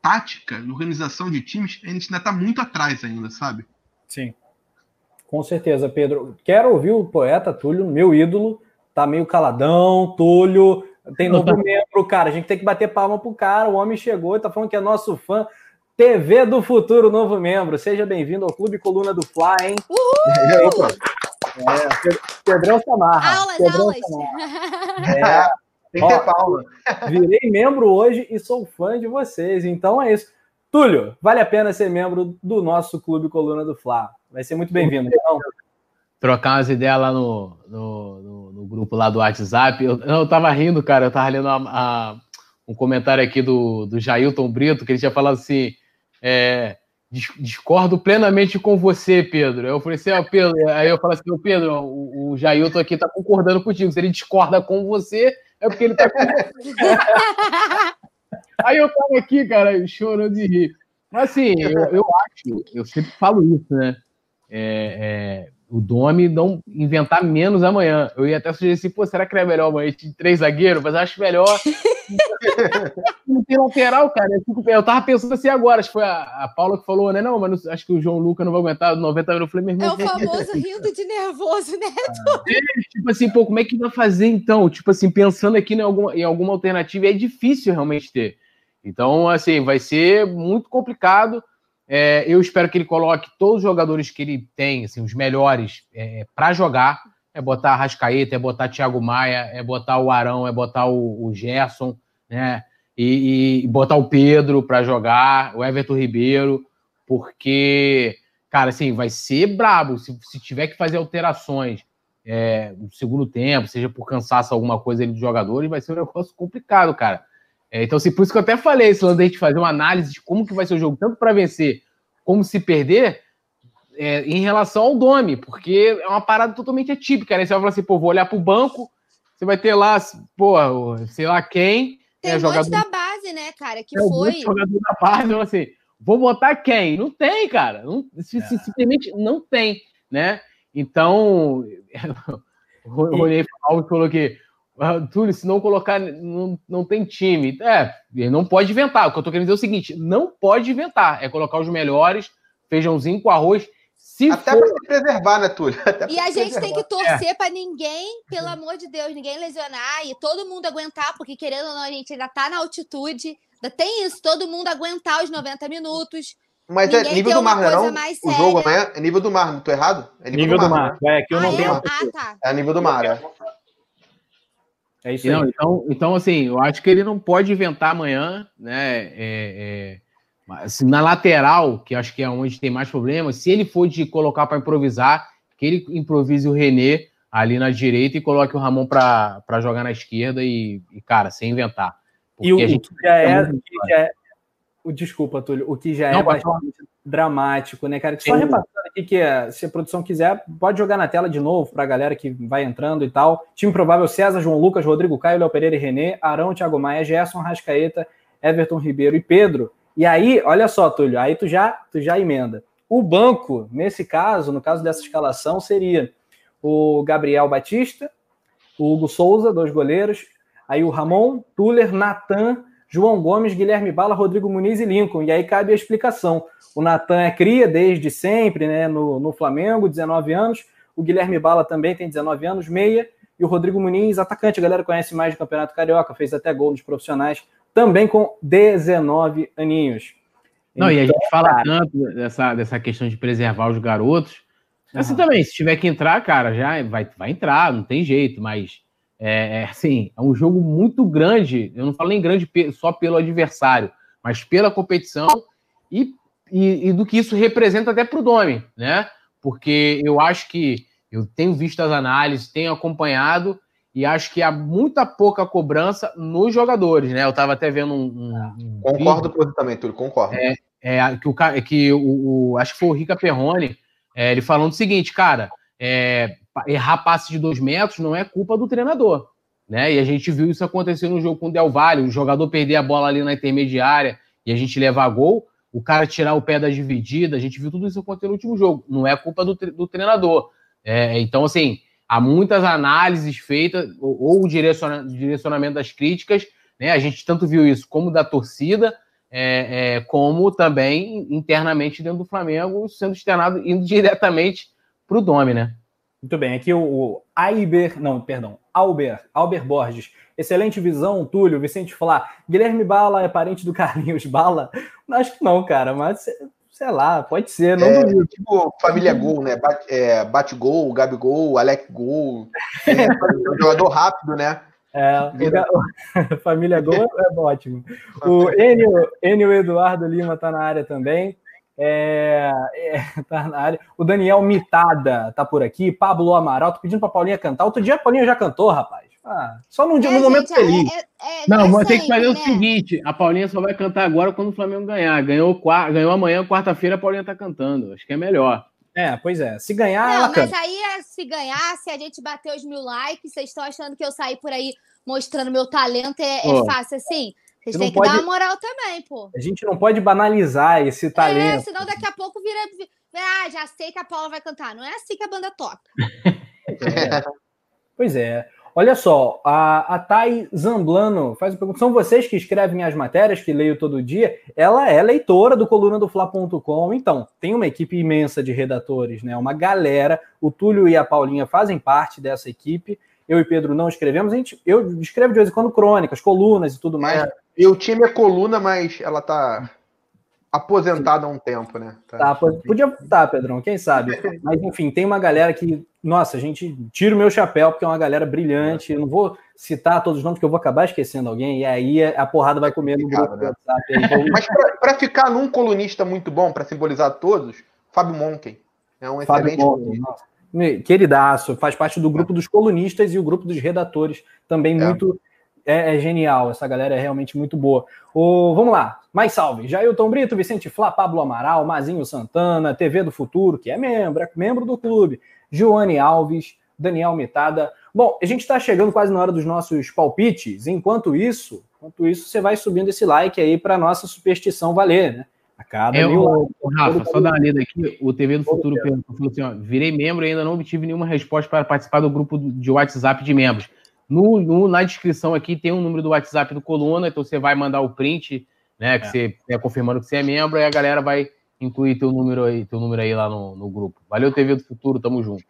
tática, organização de times, a gente ainda está muito atrás ainda, sabe? Sim. Com certeza, Pedro. Quero ouvir o poeta Túlio, meu ídolo. Tá meio caladão, Túlio. Tem novo membro, cara. A gente tem que bater palma pro cara. O homem chegou e tá falando que é nosso fã. TV do Futuro, novo membro. Seja bem-vindo ao Clube Coluna do Fly, hein? Uhul! É, Pedrão Samarra. Aulas, Pedrão aulas. Samarra. É, Tem que ter palma. Virei membro hoje e sou fã de vocês. Então é isso. Túlio, vale a pena ser membro do nosso Clube Coluna do Fla. Vai ser muito bem-vindo. Então. Trocar umas ideias lá no, no, no, no, grupo lá do WhatsApp. Eu, eu tava rindo, cara. Eu tava lendo a, a, um comentário aqui do, do Jailton Brito, que ele tinha falado assim. É, discordo plenamente com você, Pedro. Eu falei assim, ó, Pedro, aí eu falei assim, Pedro, o, o Jailton aqui tá concordando contigo. Se ele discorda com você, é porque ele tá com Aí eu tava aqui, cara, chorando de rir. Mas assim, eu, eu acho, eu sempre falo isso, né? É, é, o Domi não inventar menos amanhã. Eu ia até sugerir assim, pô, será que é melhor amanhã de três zagueiros? Mas acho melhor. não tem lateral, cara. Eu tava pensando assim agora, acho que foi a, a Paula que falou, né? Não, mas acho que o João Lucas não vai aguentar 90 minutos. Eu falei, meu. É o famoso rindo de nervoso, né? É, tipo assim, pô, como é que vai fazer então? Tipo assim, pensando aqui em alguma, em alguma alternativa, é difícil realmente ter. Então, assim, vai ser muito complicado. É, eu espero que ele coloque todos os jogadores que ele tem, assim, os melhores, é, para jogar. É botar Rascaeta, é botar Thiago Maia, é botar o Arão, é botar o, o Gerson, né? E, e botar o Pedro para jogar, o Everton Ribeiro, porque, cara, assim, vai ser brabo. Se, se tiver que fazer alterações é, no segundo tempo, seja por cansaço alguma coisa ali dos jogadores, vai ser um negócio complicado, cara. É, então, assim, por isso que eu até falei, esse lance da gente fazer uma análise de como que vai ser o jogo, tanto para vencer como se perder, é, em relação ao Domi, porque é uma parada totalmente atípica, né? Você vai falar assim, pô, vou olhar pro banco, você vai ter lá, pô, sei lá quem. Tem é, um jogador... monte da base, né, cara, que é, foi. Um jogador da base, então, assim, vou botar quem? Não tem, cara. Não, é. simplesmente não tem, né? Então, o Rony Alves falou que Túlio, se não colocar, não, não tem time. É, ele não pode inventar. O que eu tô querendo dizer é o seguinte: não pode inventar. É colocar os melhores, feijãozinho com arroz. Se Até for... para se preservar, né, Túlio? Até e a gente preservar. tem que torcer é. para ninguém, pelo amor de Deus, ninguém lesionar e todo mundo aguentar, porque querendo ou não, a gente ainda tá na altitude. Ainda tem isso, todo mundo aguentar os 90 minutos. Mas é nível do mar, não? O jogo amanhã é nível do mar, não tô errado? É nível, nível do mar. Do mar. É, que eu ah, não tenho. Ah, tá. É nível do mar, é. É isso não, Então, então, assim, eu acho que ele não pode inventar amanhã, né? É, é, assim, na lateral, que acho que é onde tem mais problemas, se ele for de colocar para improvisar, que ele improvise o René ali na direita e coloque o Ramon para jogar na esquerda e, e, cara, sem inventar. e o, a gente já é, já é, desculpa, Túlio, o que já não, é bastante dramático, né, cara? Só repassando aqui que é, se a produção quiser, pode jogar na tela de novo para a galera que vai entrando e tal. Time provável: César, João Lucas, Rodrigo Caio, Léo Pereira e Renê, Arão, Thiago Maia, Gerson, Rascaeta, Everton Ribeiro e Pedro. E aí, olha só, Túlio, aí tu já, tu já emenda. O banco, nesse caso, no caso dessa escalação, seria o Gabriel Batista, o Hugo Souza, dois goleiros, aí o Ramon, Tuller, Natan, João Gomes, Guilherme Bala, Rodrigo Muniz e Lincoln. E aí cabe a explicação. O Natan é cria desde sempre, né, no, no Flamengo, 19 anos. O Guilherme Bala também tem 19 anos, meia. E o Rodrigo Muniz, atacante, a galera conhece mais do Campeonato Carioca, fez até gol nos profissionais, também com 19 aninhos. Não, então, e a então, gente fala cara... tanto dessa, dessa questão de preservar os garotos. Assim uhum. também, se tiver que entrar, cara, já vai, vai entrar, não tem jeito, mas é, é, assim, é um jogo muito grande. Eu não falo nem grande só pelo adversário, mas pela competição e, e, e do que isso representa até para o Domi, né? Porque eu acho que Eu tenho visto as análises, tenho acompanhado e acho que há muita pouca cobrança nos jogadores, né? Eu estava até vendo um. um, um concordo com você também, Túlio, concordo. É, é, que o, que o, o, acho que foi o Rica Perrone, é, ele falando o seguinte, cara, é, errar passe de dois metros não é culpa do treinador. Né? E a gente viu isso acontecer no jogo com o Del Valle, o jogador perder a bola ali na intermediária e a gente levar gol, o cara tirar o pé da dividida, a gente viu tudo isso acontecer no último jogo. Não é culpa do, do treinador. É, então, assim, há muitas análises feitas, ou, o direciona, direcionamento das críticas, né? A gente tanto viu isso como da torcida, é, é, como também internamente dentro do Flamengo, sendo externado, indo diretamente para o Dome, né? Muito bem, aqui o, o Aiber, não, perdão, Albert, Albert Borges. Excelente visão, Túlio, Vicente Flá. Guilherme Bala é parente do Carlinhos Bala? Acho que não, cara, mas sei lá, pode ser, não é, duvido. Tipo, família Gol, né? Bate, é, bate Gol, Gabi Gol, Alec Gol. É, jogador rápido, né? É, o, família Gol é ótimo. O Enio, Enio Eduardo Lima tá na área também. É, é, tá na área. O Daniel Mitada tá por aqui. Pablo Amaral, tô pedindo pra Paulinha cantar. Outro dia a Paulinha já cantou, rapaz. Ah, só num, dia, é, momento gente, feliz. É, é, não, mas tem que fazer né? o seguinte: a Paulinha só vai cantar agora quando o Flamengo ganhar. Ganhou, ganhou amanhã, quarta-feira, a Paulinha tá cantando. Acho que é melhor. É, pois é. Se ganhar, não, ela mas canta. aí, se ganhar, se a gente bater os mil likes, vocês estão achando que eu saí por aí mostrando meu talento é, é fácil assim? Vocês têm que pode... dar uma moral também, pô. A gente não pode banalizar esse é, talento. É, senão daqui a pouco vira. Ah, já sei que a Paula vai cantar. Não é assim que a banda toca. é. Pois é. Olha só, a, a Thay Zamblano faz uma pergunta. São vocês que escrevem as matérias, que leio todo dia. Ela é leitora do coluna do Fla.com. Então, tem uma equipe imensa de redatores, né? Uma galera. O Túlio e a Paulinha fazem parte dessa equipe. Eu e Pedro não escrevemos. A gente, eu escrevo de vez em quando crônicas, colunas e tudo mais. É, eu tinha minha coluna, mas ela tá aposentada há um tempo, né? Tá. tá podia estar, tá, Pedrão, quem sabe. Mas enfim, tem uma galera que, nossa, a gente tira o meu chapéu, porque é uma galera brilhante. Eu não vou citar todos os nomes, porque eu vou acabar esquecendo alguém, e aí a porrada vai comer no grupo né? WhatsApp. Mas para ficar num colunista muito bom, para simbolizar todos, Fábio Monken. É um Fábio excelente Monken, Queridaço, faz parte do grupo dos colunistas e o grupo dos redatores, também é. muito é, é, genial. Essa galera é realmente muito boa. O, vamos lá, mais salve. Jailton Brito, Vicente Flá, Pablo Amaral, Mazinho Santana, TV do Futuro, que é membro, é membro do clube. Joane Alves, Daniel Mitada. Bom, a gente está chegando quase na hora dos nossos palpites. Enquanto isso, enquanto isso, você vai subindo esse like aí para nossa superstição valer, né? A cada é, mil... o, Rafa, só dar uma lida aqui. O TV do Futuro falou assim: ó, virei membro e ainda não obtive nenhuma resposta para participar do grupo de WhatsApp de membros. No, no, na descrição aqui tem um número do WhatsApp do Coluna, então você vai mandar o print, né? Que é. você é confirmando que você é membro, e a galera vai incluir teu número aí, teu número aí lá no, no grupo. Valeu, TV do Futuro, tamo junto.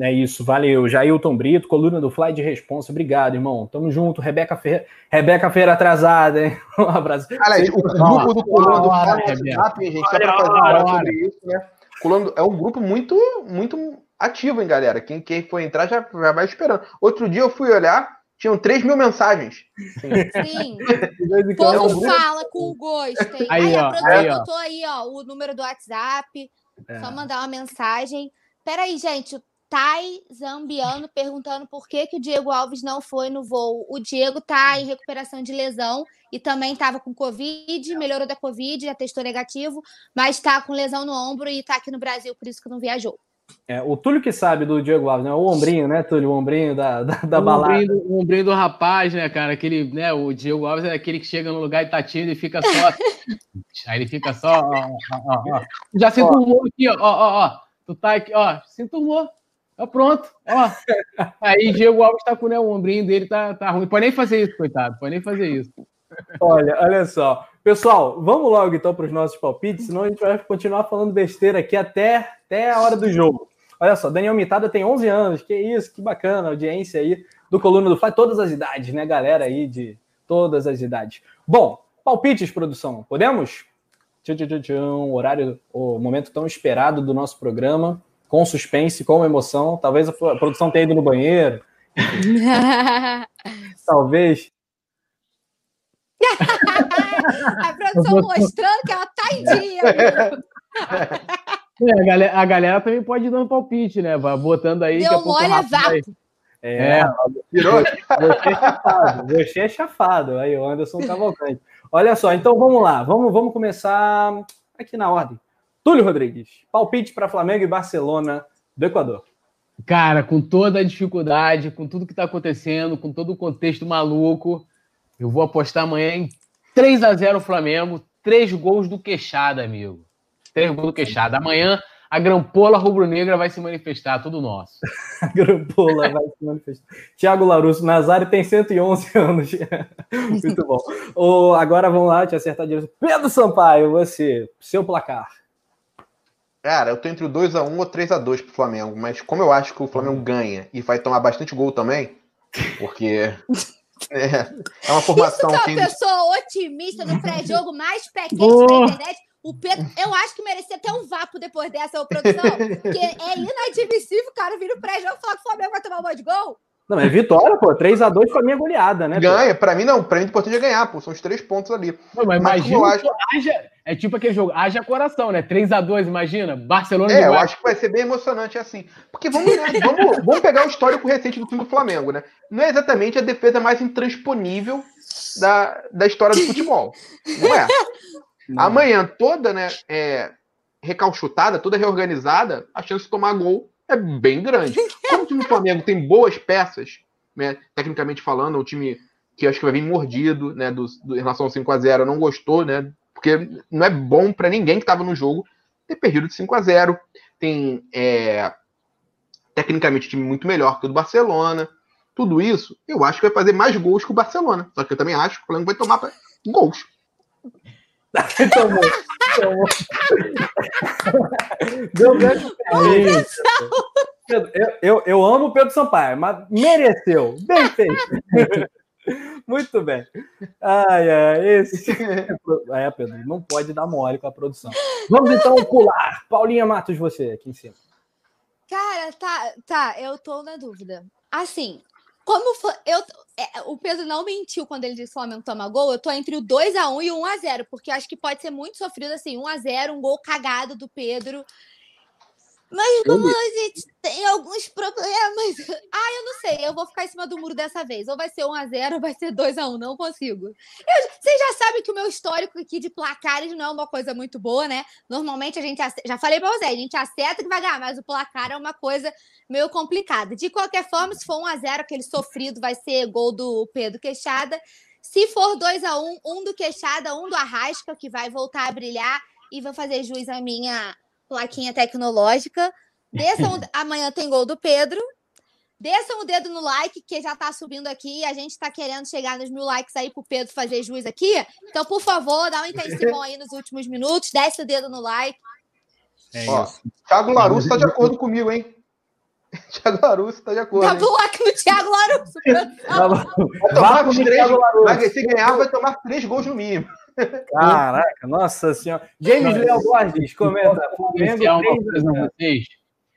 É isso, valeu. Jailton Brito, coluna do Fly de Responsa. Obrigado, irmão. Tamo junto. Rebeca Feira, Rebeca Feira atrasada, hein? Um abraço. Aliás, o grupo do Coluna do Fly de WhatsApp, gente, fazer um sobre isso, né? Coluna, é um grupo muito, muito ativo, hein, galera? Quem, quem for entrar já, já vai esperando. Outro dia eu fui olhar, tinham 3 mil mensagens. Sim. o povo fala com gosto. Hein? Aí, aí, ó, a produção aí, botou aí, ó, o número do WhatsApp. É. Só mandar uma mensagem. Peraí, gente. O Tai Zambiano perguntando por que, que o Diego Alves não foi no voo. O Diego tá em recuperação de lesão e também estava com Covid, melhorou da Covid, já testou negativo, mas está com lesão no ombro e está aqui no Brasil, por isso que não viajou. É, o Túlio que sabe do Diego Alves, né? O ombrinho, né, Túlio? O ombrinho da, da, da o balada. Ombrinho do, o ombrinho do rapaz, né, cara? Aquele, né, o Diego Alves é aquele que chega no lugar e tá tímido e fica só. Aí ele fica só. Ó, ó, ó, Já se enturmou aqui, ó, ó, ó. Tu tá aqui, ó. Se enturmou. Tá pronto, ó. Aí Diego Alves tá com né, o ombrinho dele, tá, tá ruim. Pode nem fazer isso, coitado. Pode nem fazer isso. Olha, olha só. Pessoal, vamos logo então para os nossos palpites, senão a gente vai continuar falando besteira aqui até, até a hora do jogo. Olha só, Daniel Mitada tem 11 anos, que isso, que bacana, audiência aí do Coluna do Fly, todas as idades, né, galera aí de todas as idades. Bom, palpites, produção, podemos? Tchum, tchum, tchum, horário, o momento tão esperado do nosso programa, com suspense, com emoção, talvez a produção tenha ido no banheiro, talvez a produção mostrando que ela tá em dia. É, a, galera, a galera também pode dar um palpite, né? Vai botando aí. Deu mole a vapo. É, é. Virou. Você é chafado. Você é chafado. Aí, o Anderson Cavalcante. Olha só, então vamos lá. Vamos, vamos começar aqui na ordem. Túlio Rodrigues, palpite para Flamengo e Barcelona do Equador. Cara, com toda a dificuldade, com tudo que está acontecendo, com todo o contexto maluco, eu vou apostar amanhã em 3 a 0 Flamengo, três gols do Queixada, amigo. Três gols do Queixada. Amanhã a grampola rubro-negra vai se manifestar, tudo nosso. a grampola vai se manifestar. Tiago Larusso, Nazário tem 111 anos. Muito bom. O, agora vamos lá, te acertar direito. Pedro Sampaio, você, seu placar. Cara, eu tô entre o 2x1 ou 3x2 pro Flamengo, mas como eu acho que o Flamengo ganha e vai tomar bastante gol também, porque é, é uma formação Isso que é uma pessoa otimista no pré-jogo mais pé quente da internet. O Pedro, eu acho que merecia até um vapo depois dessa, produção. Porque é inadmissível o cara vir no pré-jogo e falar que o Flamengo vai tomar um monte de gol. Não, é vitória, pô. 3x2 foi a minha goleada, né? Ganha, pra mim não. Pra mim o importante é ganhar, pô. São os três pontos ali. Não, mas, mas imagina, acho... haja, é tipo aquele jogo, haja coração, né? 3x2, imagina. Barcelona É, eu acho que vai ser bem emocionante assim. Porque vamos, né, vamos, vamos pegar o histórico recente do time do Flamengo, né? Não é exatamente a defesa mais intransponível da, da história do futebol. Não é. Não. Amanhã toda, né, é, recalchutada, toda reorganizada, a chance de tomar gol é bem grande. Como o time do Flamengo tem boas peças, né, tecnicamente falando, o time que acho que vai vir mordido, né, do, do, em relação ao 5 a 0 não gostou, né, porque não é bom para ninguém que estava no jogo ter perdido de 5 a 0 Tem, é, tecnicamente, time muito melhor que o do Barcelona. Tudo isso, eu acho que vai fazer mais gols que o Barcelona. Só que eu também acho que o Flamengo vai tomar gols. tomou, tomou. Deu grande eu, eu, eu amo o Pedro Sampaio, mas mereceu. Bem feito. Muito bem. Ai, ai, esse. É, Pedro, não pode dar mole com a produção. Vamos então pular. Paulinha Matos, você aqui em cima. Cara, tá, tá, eu tô na dúvida. Assim, como foi, eu, é, o Pedro não mentiu quando ele disse que o Flamengo toma gol, eu tô entre o 2 a 1 e o 1 a 0 porque acho que pode ser muito sofrido assim, 1 a 0 um gol cagado do Pedro. Mas como a gente tem alguns problemas. Ah, eu não sei. Eu vou ficar em cima do muro dessa vez. Ou vai ser 1x0 ou vai ser 2x1. Não consigo. Eu, vocês já sabem que o meu histórico aqui de placares não é uma coisa muito boa, né? Normalmente a gente. Já falei pra você, a gente acerta que vai ganhar, mas o placar é uma coisa meio complicada. De qualquer forma, se for 1x0, aquele sofrido vai ser gol do Pedro Queixada. Se for 2x1, um do Queixada, um do Arrasca, que vai voltar a brilhar e vai fazer juiz à minha plaquinha tecnológica. Desçam, amanhã tem gol do Pedro. Desçam o dedo no like, que já tá subindo aqui. A gente tá querendo chegar nos mil likes aí pro Pedro fazer juiz aqui. Então, por favor, dá um intensivão aí nos últimos minutos. Desce o dedo no like. É Ó, Thiago Larusso tá de acordo comigo, hein? Thiago Larusso tá de acordo. Dá like no Thiago Larusso. vai tomar três, vai, se ganhar, vai tomar três gols no mínimo. Caraca, nossa senhora. James Léo Borges, comenta. Flamengo vocês.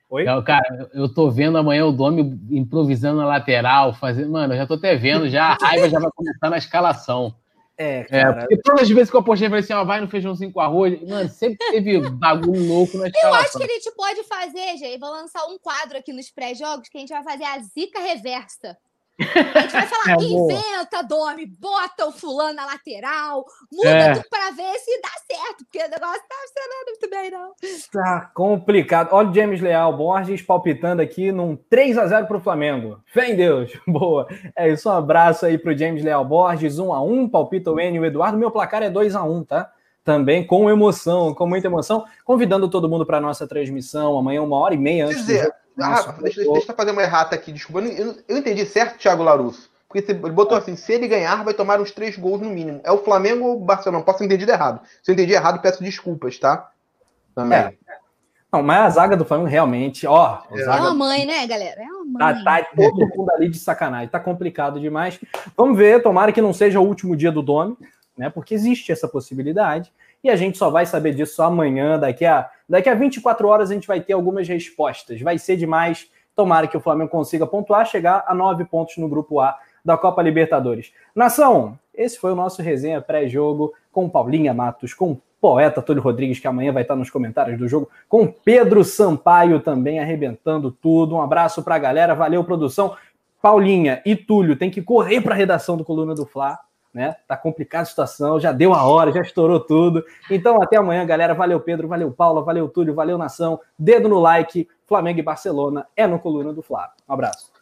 Oi? Não, cara, eu tô vendo amanhã o Domi improvisando na lateral, fazendo. Mano, eu já tô até vendo, já a raiva já vai começar na escalação. É, cara. É, porque todas as vezes que eu apostei, eu falei assim: ó, vai no feijãozinho com arroz. Mano, sempre teve bagulho louco na escalação. Eu acho que a gente pode fazer, gente. Vou lançar um quadro aqui nos pré-jogos que a gente vai fazer a zica reversa. A gente vai falar, é inventa, Domi, bota o fulano na lateral, muda é. tudo para ver se dá certo, porque o negócio tá funcionando muito bem, não. Tá complicado. Olha o James Leal, Borges palpitando aqui num 3 a 0 pro Flamengo. Fé em Deus. Boa. É isso, um abraço aí pro James Leal Borges, 1 a 1 palpita o Enio e o Eduardo. Meu placar é 2 a 1 tá? Também com emoção, com muita emoção. Convidando todo mundo para nossa transmissão amanhã, uma hora e meia antes dizer, ah, deixa, deixa, eu fazer uma errata aqui, desculpa. Eu, eu entendi certo, Thiago Larusso. Porque ele botou assim: se ele ganhar, vai tomar uns três gols no mínimo. É o Flamengo ou o Barcelona? Posso ter entendido errado. Se eu entendi errado, peço desculpas, tá? Também. É. Não, mas a zaga do Flamengo realmente, ó. É zaga... uma mãe, né, galera? É uma mãe. Tá, tá todo mundo ali de sacanagem. Tá complicado demais. Vamos ver, tomara que não seja o último dia do Domi, né? Porque existe essa possibilidade. E a gente só vai saber disso amanhã, daqui a, daqui a 24 horas a gente vai ter algumas respostas. Vai ser demais. Tomara que o Flamengo consiga pontuar, chegar a nove pontos no grupo A da Copa Libertadores. Nação, esse foi o nosso resenha pré-jogo com Paulinha Matos, com poeta Túlio Rodrigues, que amanhã vai estar nos comentários do jogo, com Pedro Sampaio também arrebentando tudo. Um abraço para a galera, valeu produção. Paulinha e Túlio tem que correr para a redação do Coluna do Fla, né? Tá complicada a situação, já deu a hora, já estourou tudo. Então até amanhã, galera. Valeu Pedro, valeu Paula, valeu Túlio, valeu Nação. Dedo no like. Flamengo e Barcelona é no Coluna do Fla. Um abraço.